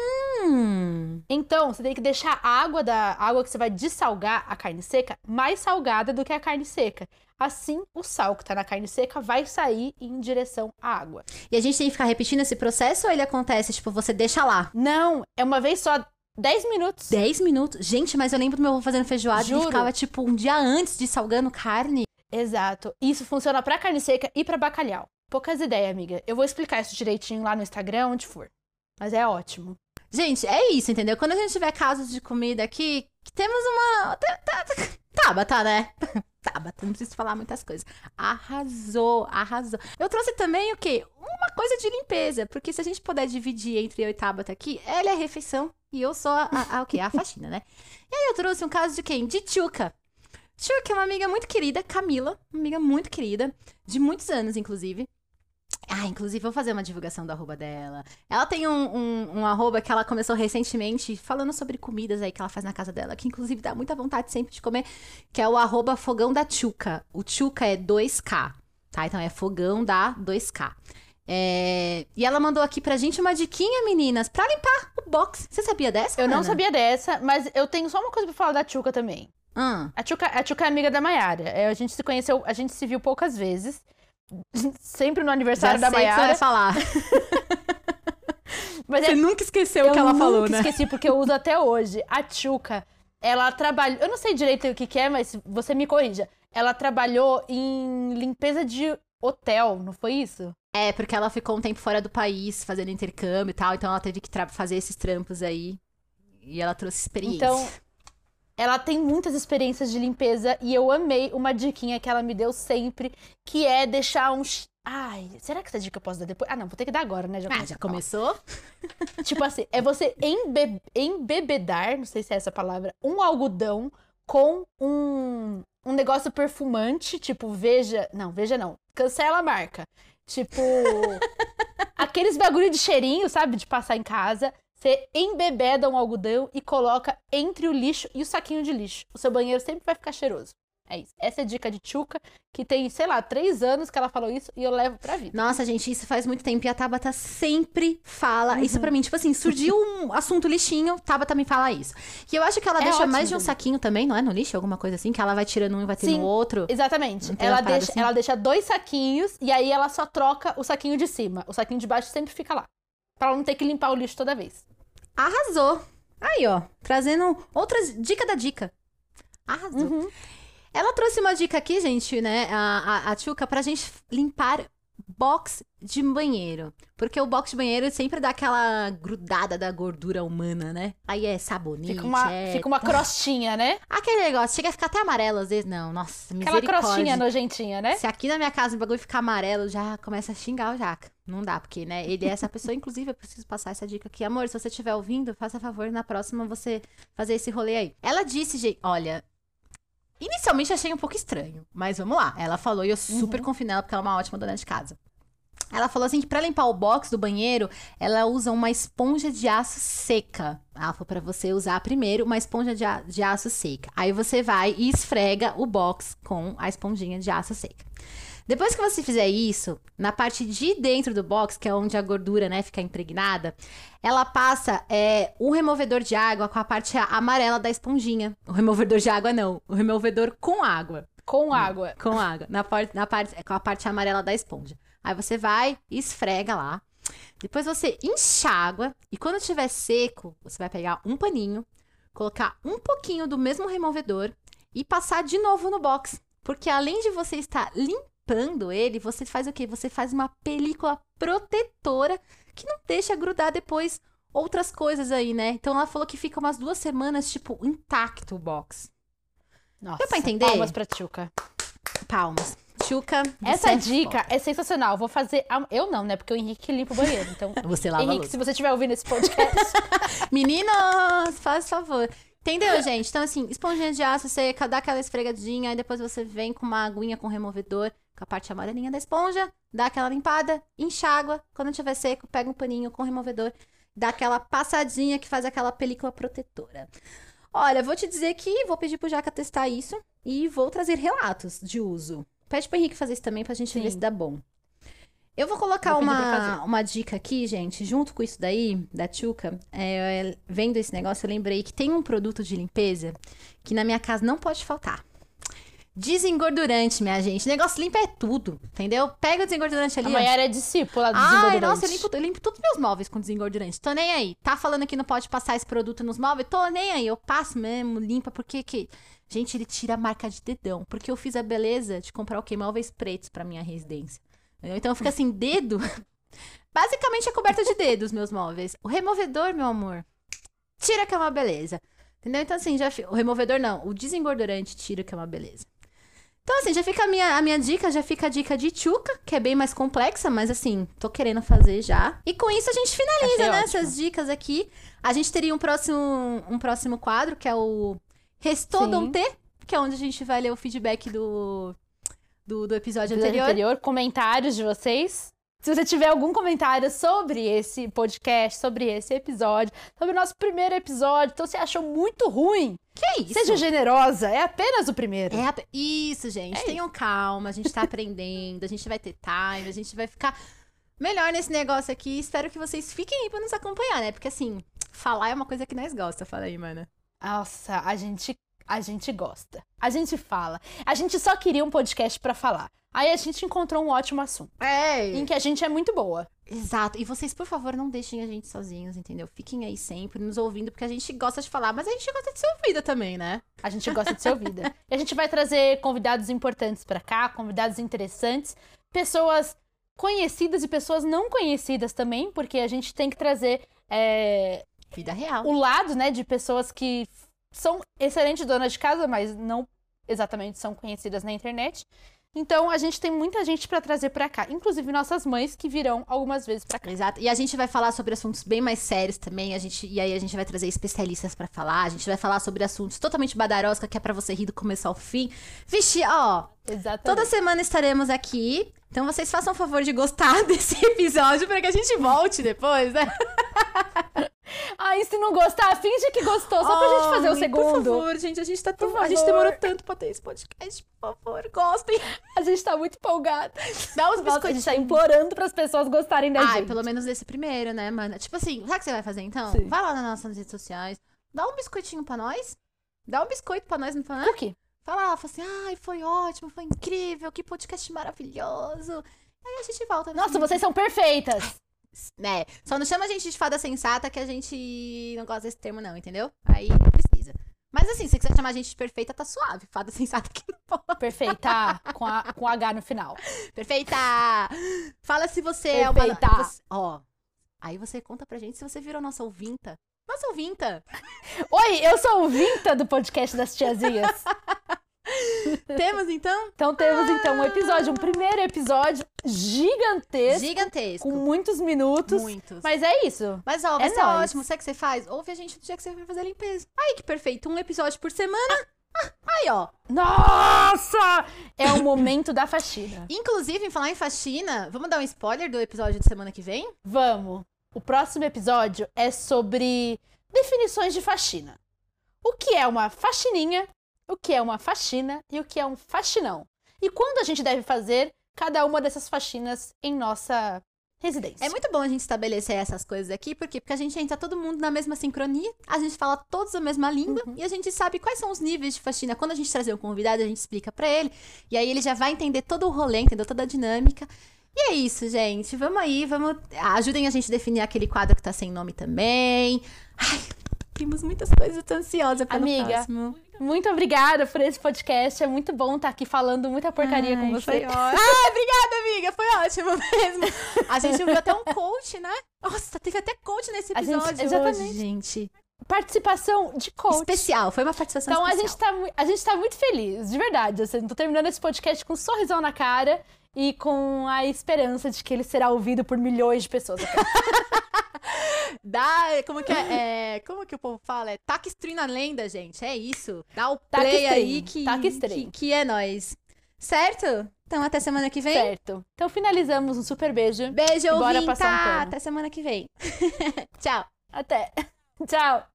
Então, você tem que deixar a água da água que você vai dessalgar a carne seca mais salgada do que a carne seca. Assim, o sal que tá na carne seca vai sair em direção à água. E a gente tem que ficar repetindo esse processo ou ele acontece, tipo, você deixa lá? Não, é uma vez só 10 minutos. 10 minutos? Gente, mas eu lembro do meu avô fazendo feijoada e Juro. ficava, tipo, um dia antes de salgando carne. Exato. Isso funciona pra carne seca e pra bacalhau. Poucas ideias, amiga. Eu vou explicar isso direitinho lá no Instagram, onde for. Mas é ótimo. Gente, é isso, entendeu? Quando a gente tiver casos de comida aqui, temos uma. tá- tá- tá- Tabata, né? [laughs] Tabata, não preciso falar muitas coisas. Arrasou, arrasou. Eu trouxe também o quê? Uma coisa de limpeza, porque se a gente puder dividir entre eu e Tabata aqui, ela é a refeição e eu sou a, a, a o quê? A faxina, né? E aí eu trouxe um caso de quem? De Tchuca. Tchuca é uma amiga muito querida, Camila, uma amiga muito querida, de muitos anos, inclusive. Ah, inclusive, vou fazer uma divulgação do arroba dela. Ela tem um, um, um arroba que ela começou recentemente falando sobre comidas aí que ela faz na casa dela, que inclusive dá muita vontade sempre de comer, que é o arroba fogão da Tchuca. O Tchuca é 2K, tá? Então é fogão da 2K. É, E ela mandou aqui pra gente uma diquinha, meninas, pra limpar o box. Você sabia dessa? Eu não Ana? sabia dessa, mas eu tenho só uma coisa pra falar da Tchuca também. Ah, A Tchuca, é amiga da Maiara. É, a gente se conheceu, a gente se viu poucas vezes. Sempre no já aniversário sei da Maiara. falar. [laughs] Mas é, Você nunca esqueceu eu o que ela nunca falou, né? esqueci, porque eu uso até hoje. A Tchuca, ela trabalhou. Eu não sei direito o que, que é, mas você me corrija. Ela trabalhou em limpeza de hotel, não foi isso? É, porque ela ficou um tempo fora do país, fazendo intercâmbio e tal, então ela teve que fazer esses trampos aí. E ela trouxe experiência. Então, ela tem muitas experiências de limpeza e eu amei uma diquinha que ela me deu sempre, que é deixar um. Ai, será que essa dica eu posso dar depois? Ah, não, vou ter que dar agora, né? ah, já a falar. começou? [laughs] Tipo assim, é você embe- embebedar, não sei se é essa palavra, um algodão com um, um negócio perfumante, tipo, veja. Não, veja não. Cancela a marca. Tipo. [laughs] aqueles bagulho de cheirinho, sabe? De passar em casa. Você embebeda um algodão e coloca entre o lixo e o saquinho de lixo. O seu banheiro sempre vai ficar cheiroso. É isso. Essa é a dica de Tchuca, que tem, sei lá, três anos que ela falou isso e eu levo pra vida. Nossa, gente, isso faz muito tempo. E a Tabata sempre fala isso pra mim. Tipo assim, surgiu um assunto lixinho, Tabata me fala isso. E eu acho que ela É deixa ótimo mais de um também. saquinho também, não é? No lixo, alguma coisa assim, que ela vai tirando um e vai Sim. outro. Exatamente. Ela deixa, assim? ela deixa dois saquinhos e aí ela só troca o saquinho de cima. O saquinho de baixo sempre fica lá. Pra ela não ter que limpar o lixo toda vez. Arrasou. Aí, ó, trazendo outras dica da dica. Arrasou. Uhum. Ela trouxe uma dica aqui, gente, né, a, a, a Tchuca, pra gente limpar box de banheiro. Porque o box de banheiro sempre dá aquela grudada da gordura humana, né? Aí é sabonete, Fica uma, é... fica uma crostinha, né? [laughs] Aquele negócio, chega a ficar até amarelo às vezes. Não, nossa, Aquela misericórdia. crostinha nojentinha, né? Se aqui na minha casa o bagulho ficar amarelo, já começa a xingar o Jaca. Não dá, porque, né, ele é essa pessoa. [laughs] Inclusive, eu preciso passar essa dica aqui. Amor, se você estiver ouvindo, faça favor na próxima você fazer esse rolê aí. Ela disse, gente, olha... Inicialmente achei um pouco estranho, mas vamos lá. Ela falou e eu super confio nela porque ela é uma ótima dona de casa. Ela falou assim que pra limpar o box do banheiro, ela usa uma esponja de aço seca. Ela falou pra você usar primeiro uma esponja de, de aço seca. Aí você vai e esfrega o box com a esponjinha de aço seca. Depois que você fizer isso, na parte de dentro do box, que é onde a gordura, né, fica impregnada, ela passa é, um removedor de água com a parte amarela da esponjinha. O removedor de água não, o removedor com água. Com água. Com água. Na parte, na parte, com a parte amarela da esponja. Aí você vai e esfrega lá. Depois você enxágua. E quando estiver seco, você vai pegar um paninho, colocar um pouquinho do mesmo removedor e passar de novo no box. Porque além de você estar limpando ele, você faz o quê? Você faz uma película protetora que não deixa grudar depois outras coisas aí, né? Então ela falou que fica umas duas semanas, tipo, intacto o box. Nossa, Deu pra entender? Palmas pra Tchuca. Palmas. Chuca. Essa você é dica é sensacional. Vou fazer. a- Eu não, né? Porque o Henrique limpa o banheiro. Então, foda. [laughs] Você lava Henrique, se você estiver ouvindo esse podcast, [laughs] Meninos, faz favor. Entendeu, [laughs] gente? Então, assim, esponjinha de aço seca, dá aquela esfregadinha, aí depois você vem com uma aguinha com removedor, com a parte amarelinha da esponja, dá aquela limpada, enxágua. Quando tiver seco, pega um paninho com removedor, dá aquela passadinha que faz aquela película protetora. Olha, vou te dizer que vou pedir pro Jaca testar isso e vou trazer relatos de uso. Pede pro Henrique fazer isso também pra gente ver Sim. se dá bom. Eu vou colocar Vou uma, uma dica aqui, gente, junto com isso daí, da Tchuca. É, vendo esse negócio, eu lembrei que tem um produto de limpeza que na minha casa não pode faltar. Desengordurante, minha gente. Negócio limpo é tudo, entendeu? Pega o desengordurante ali. a. Maiara é discípula do Ai, desengordurante. nossa, eu limpo, eu limpo todos os meus móveis com desengordurante. Tô nem aí. Tá falando que não pode passar esse produto nos móveis? Tô nem aí. Eu passo mesmo, limpa, porque que... Gente, ele tira a marca de dedão. Porque eu fiz a beleza de comprar o quê? Móveis pretos pra minha residência. Entendeu? Então fica assim, dedo... [laughs] Basicamente é coberta de dedos, meus móveis. O removedor, meu amor, tira que é uma beleza. Entendeu? Então, assim, já... O removedor não, o desengordurante tira que é uma beleza. Então, assim, já fica a minha, a minha dica, já fica a dica de Tchuca, que é bem mais complexa, mas assim, tô querendo fazer já. E com isso a gente finaliza, Achei né, ótimo. essas dicas aqui. A gente teria um próximo, um próximo quadro, que é o T, que é onde a gente vai ler o feedback do, do, do episódio episódio anterior. anterior, comentários de vocês. Se você tiver algum comentário sobre esse podcast, sobre esse episódio, sobre o nosso primeiro episódio, então você achou muito ruim, Que isso? seja generosa, é apenas o primeiro. É a- Isso, gente. Tenham calma, a gente tá aprendendo, a gente vai ter time, a gente vai ficar melhor nesse negócio aqui. Espero que vocês fiquem aí pra nos acompanhar, né? Porque assim, falar é uma coisa que nós gosta, fala aí, mana. Nossa, a gente, a gente gosta. A gente fala. A gente só queria um podcast pra falar. Aí a gente encontrou um ótimo assunto, É. em que a gente é muito boa. Exato. E vocês, por favor, não deixem a gente sozinhos, entendeu? Fiquem aí sempre nos ouvindo, porque a gente gosta de falar, mas a gente gosta de ser ouvida também, né? A gente gosta de ser ouvida. E a gente vai trazer convidados importantes pra cá, convidados interessantes, pessoas conhecidas e pessoas não conhecidas também, porque a gente tem que trazer é, Vida real. o lado, né, de pessoas que são excelentes donas de casa, mas não exatamente são conhecidas na internet. Então a gente tem muita gente pra trazer pra cá, inclusive nossas mães que virão algumas vezes pra cá. Exato. E a gente vai falar sobre assuntos bem mais sérios também. A gente, e aí a gente vai trazer especialistas pra falar. A gente vai falar sobre assuntos totalmente badarosca, que é pra você rir do começo ao fim. Vixe, ó, Exatamente. Toda semana estaremos aqui Então vocês façam o favor de gostar [laughs] desse episódio para que a gente volte depois, né? [laughs] Aí, se não gostar, finge que gostou, só pra gente fazer o Ai, segundo. Por favor, gente, a gente tá tão... Por A gente demorou tanto pra ter esse podcast, por favor, gostem. A gente tá muito empolgada. Dá os Nossa, a biscoitinhos. gente tá implorando pras pessoas gostarem da Ai, gente. pelo menos desse primeiro, né, mano? Tipo assim, sabe o que você vai fazer então? Sim. Vai lá nas nossas redes sociais, dá um biscoitinho pra nós. Dá um biscoito pra nós, não fala? Cookie. Fala lá, fala assim, ai, foi ótimo, foi incrível, que podcast maravilhoso. Aí a gente volta. no Nossa, vocês são perfeitas. Né? [laughs] Só não chama a gente de fada sensata que a gente não gosta desse termo, não, entendeu? Aí não precisa. Mas assim, se você quiser chamar a gente de perfeita, tá suave. Fada sensata que não pode. Perfeita. com, a, com H no final. Perfeita! Fala se você é uma. Perfeita. você- Ó. Aí você conta pra gente se você virou nossa ouvinta. Nossa ouvinta! Oi, eu sou o Vinta do podcast das tiazinhas. [laughs] Temos então? Então temos então um episódio, um primeiro episódio gigantesco, Gigantesco. com muitos minutos. Muitos. Mas é isso. Mas ó, É nóis. ótimo. Sabe o que você faz? Ouve a gente no dia que você vai fazer a limpeza. Aí que perfeito. Um episódio por semana. Ah, aí, ó. Nossa! É o momento da faxina. Inclusive, em falar em faxina, vamos dar um spoiler do episódio de semana que vem? Vamos. O próximo episódio é sobre definições de faxina. O que é uma faxininha, o que é uma faxina e o que é um faxinão. E quando a gente deve fazer cada uma dessas faxinas em nossa residência. É muito bom a gente estabelecer essas coisas aqui, por quê? Porque a gente entra todo mundo na mesma sincronia, a gente fala todos a mesma língua Uhum. e a gente sabe quais são os níveis de faxina. Quando a gente trazer um convidado, a gente explica pra ele, e aí ele já vai entender todo o rolê, entendeu? Toda a dinâmica. E é isso, gente. Vamos aí, vamos. Ajudem a gente a definir aquele quadro que tá sem nome também. Ai, temos muitas coisas, eu tô ansiosa pelo Amiga, próximo. Muito obrigada por esse podcast. É muito bom estar aqui falando muita porcaria com [laughs] Ai, você. foi ótimo. Ah, obrigada, amiga. Foi ótimo [laughs] mesmo. A gente ouviu até um coach, né? Nossa, teve até coach nesse A gente- episódio exatamente. hoje, gente. Participação de coach. Especial, foi uma participação Então especial. tá, mui- a gente tá muito feliz, de verdade. Assim, tô terminando esse podcast com um sorrisão na cara e com a esperança de que ele será ouvido por milhões de pessoas. [laughs] Dá, como que é, é, como que o povo fala? É taca stream na lenda, gente. É isso. Dá o play stream, aí que, que, que é nós. Certo? Então até semana que vem. certo. Então finalizamos um super beijo. Beijo, E bora ouvinta. passar um pano. Até semana que vem. [laughs] Tchau. Até. [laughs] Tchau.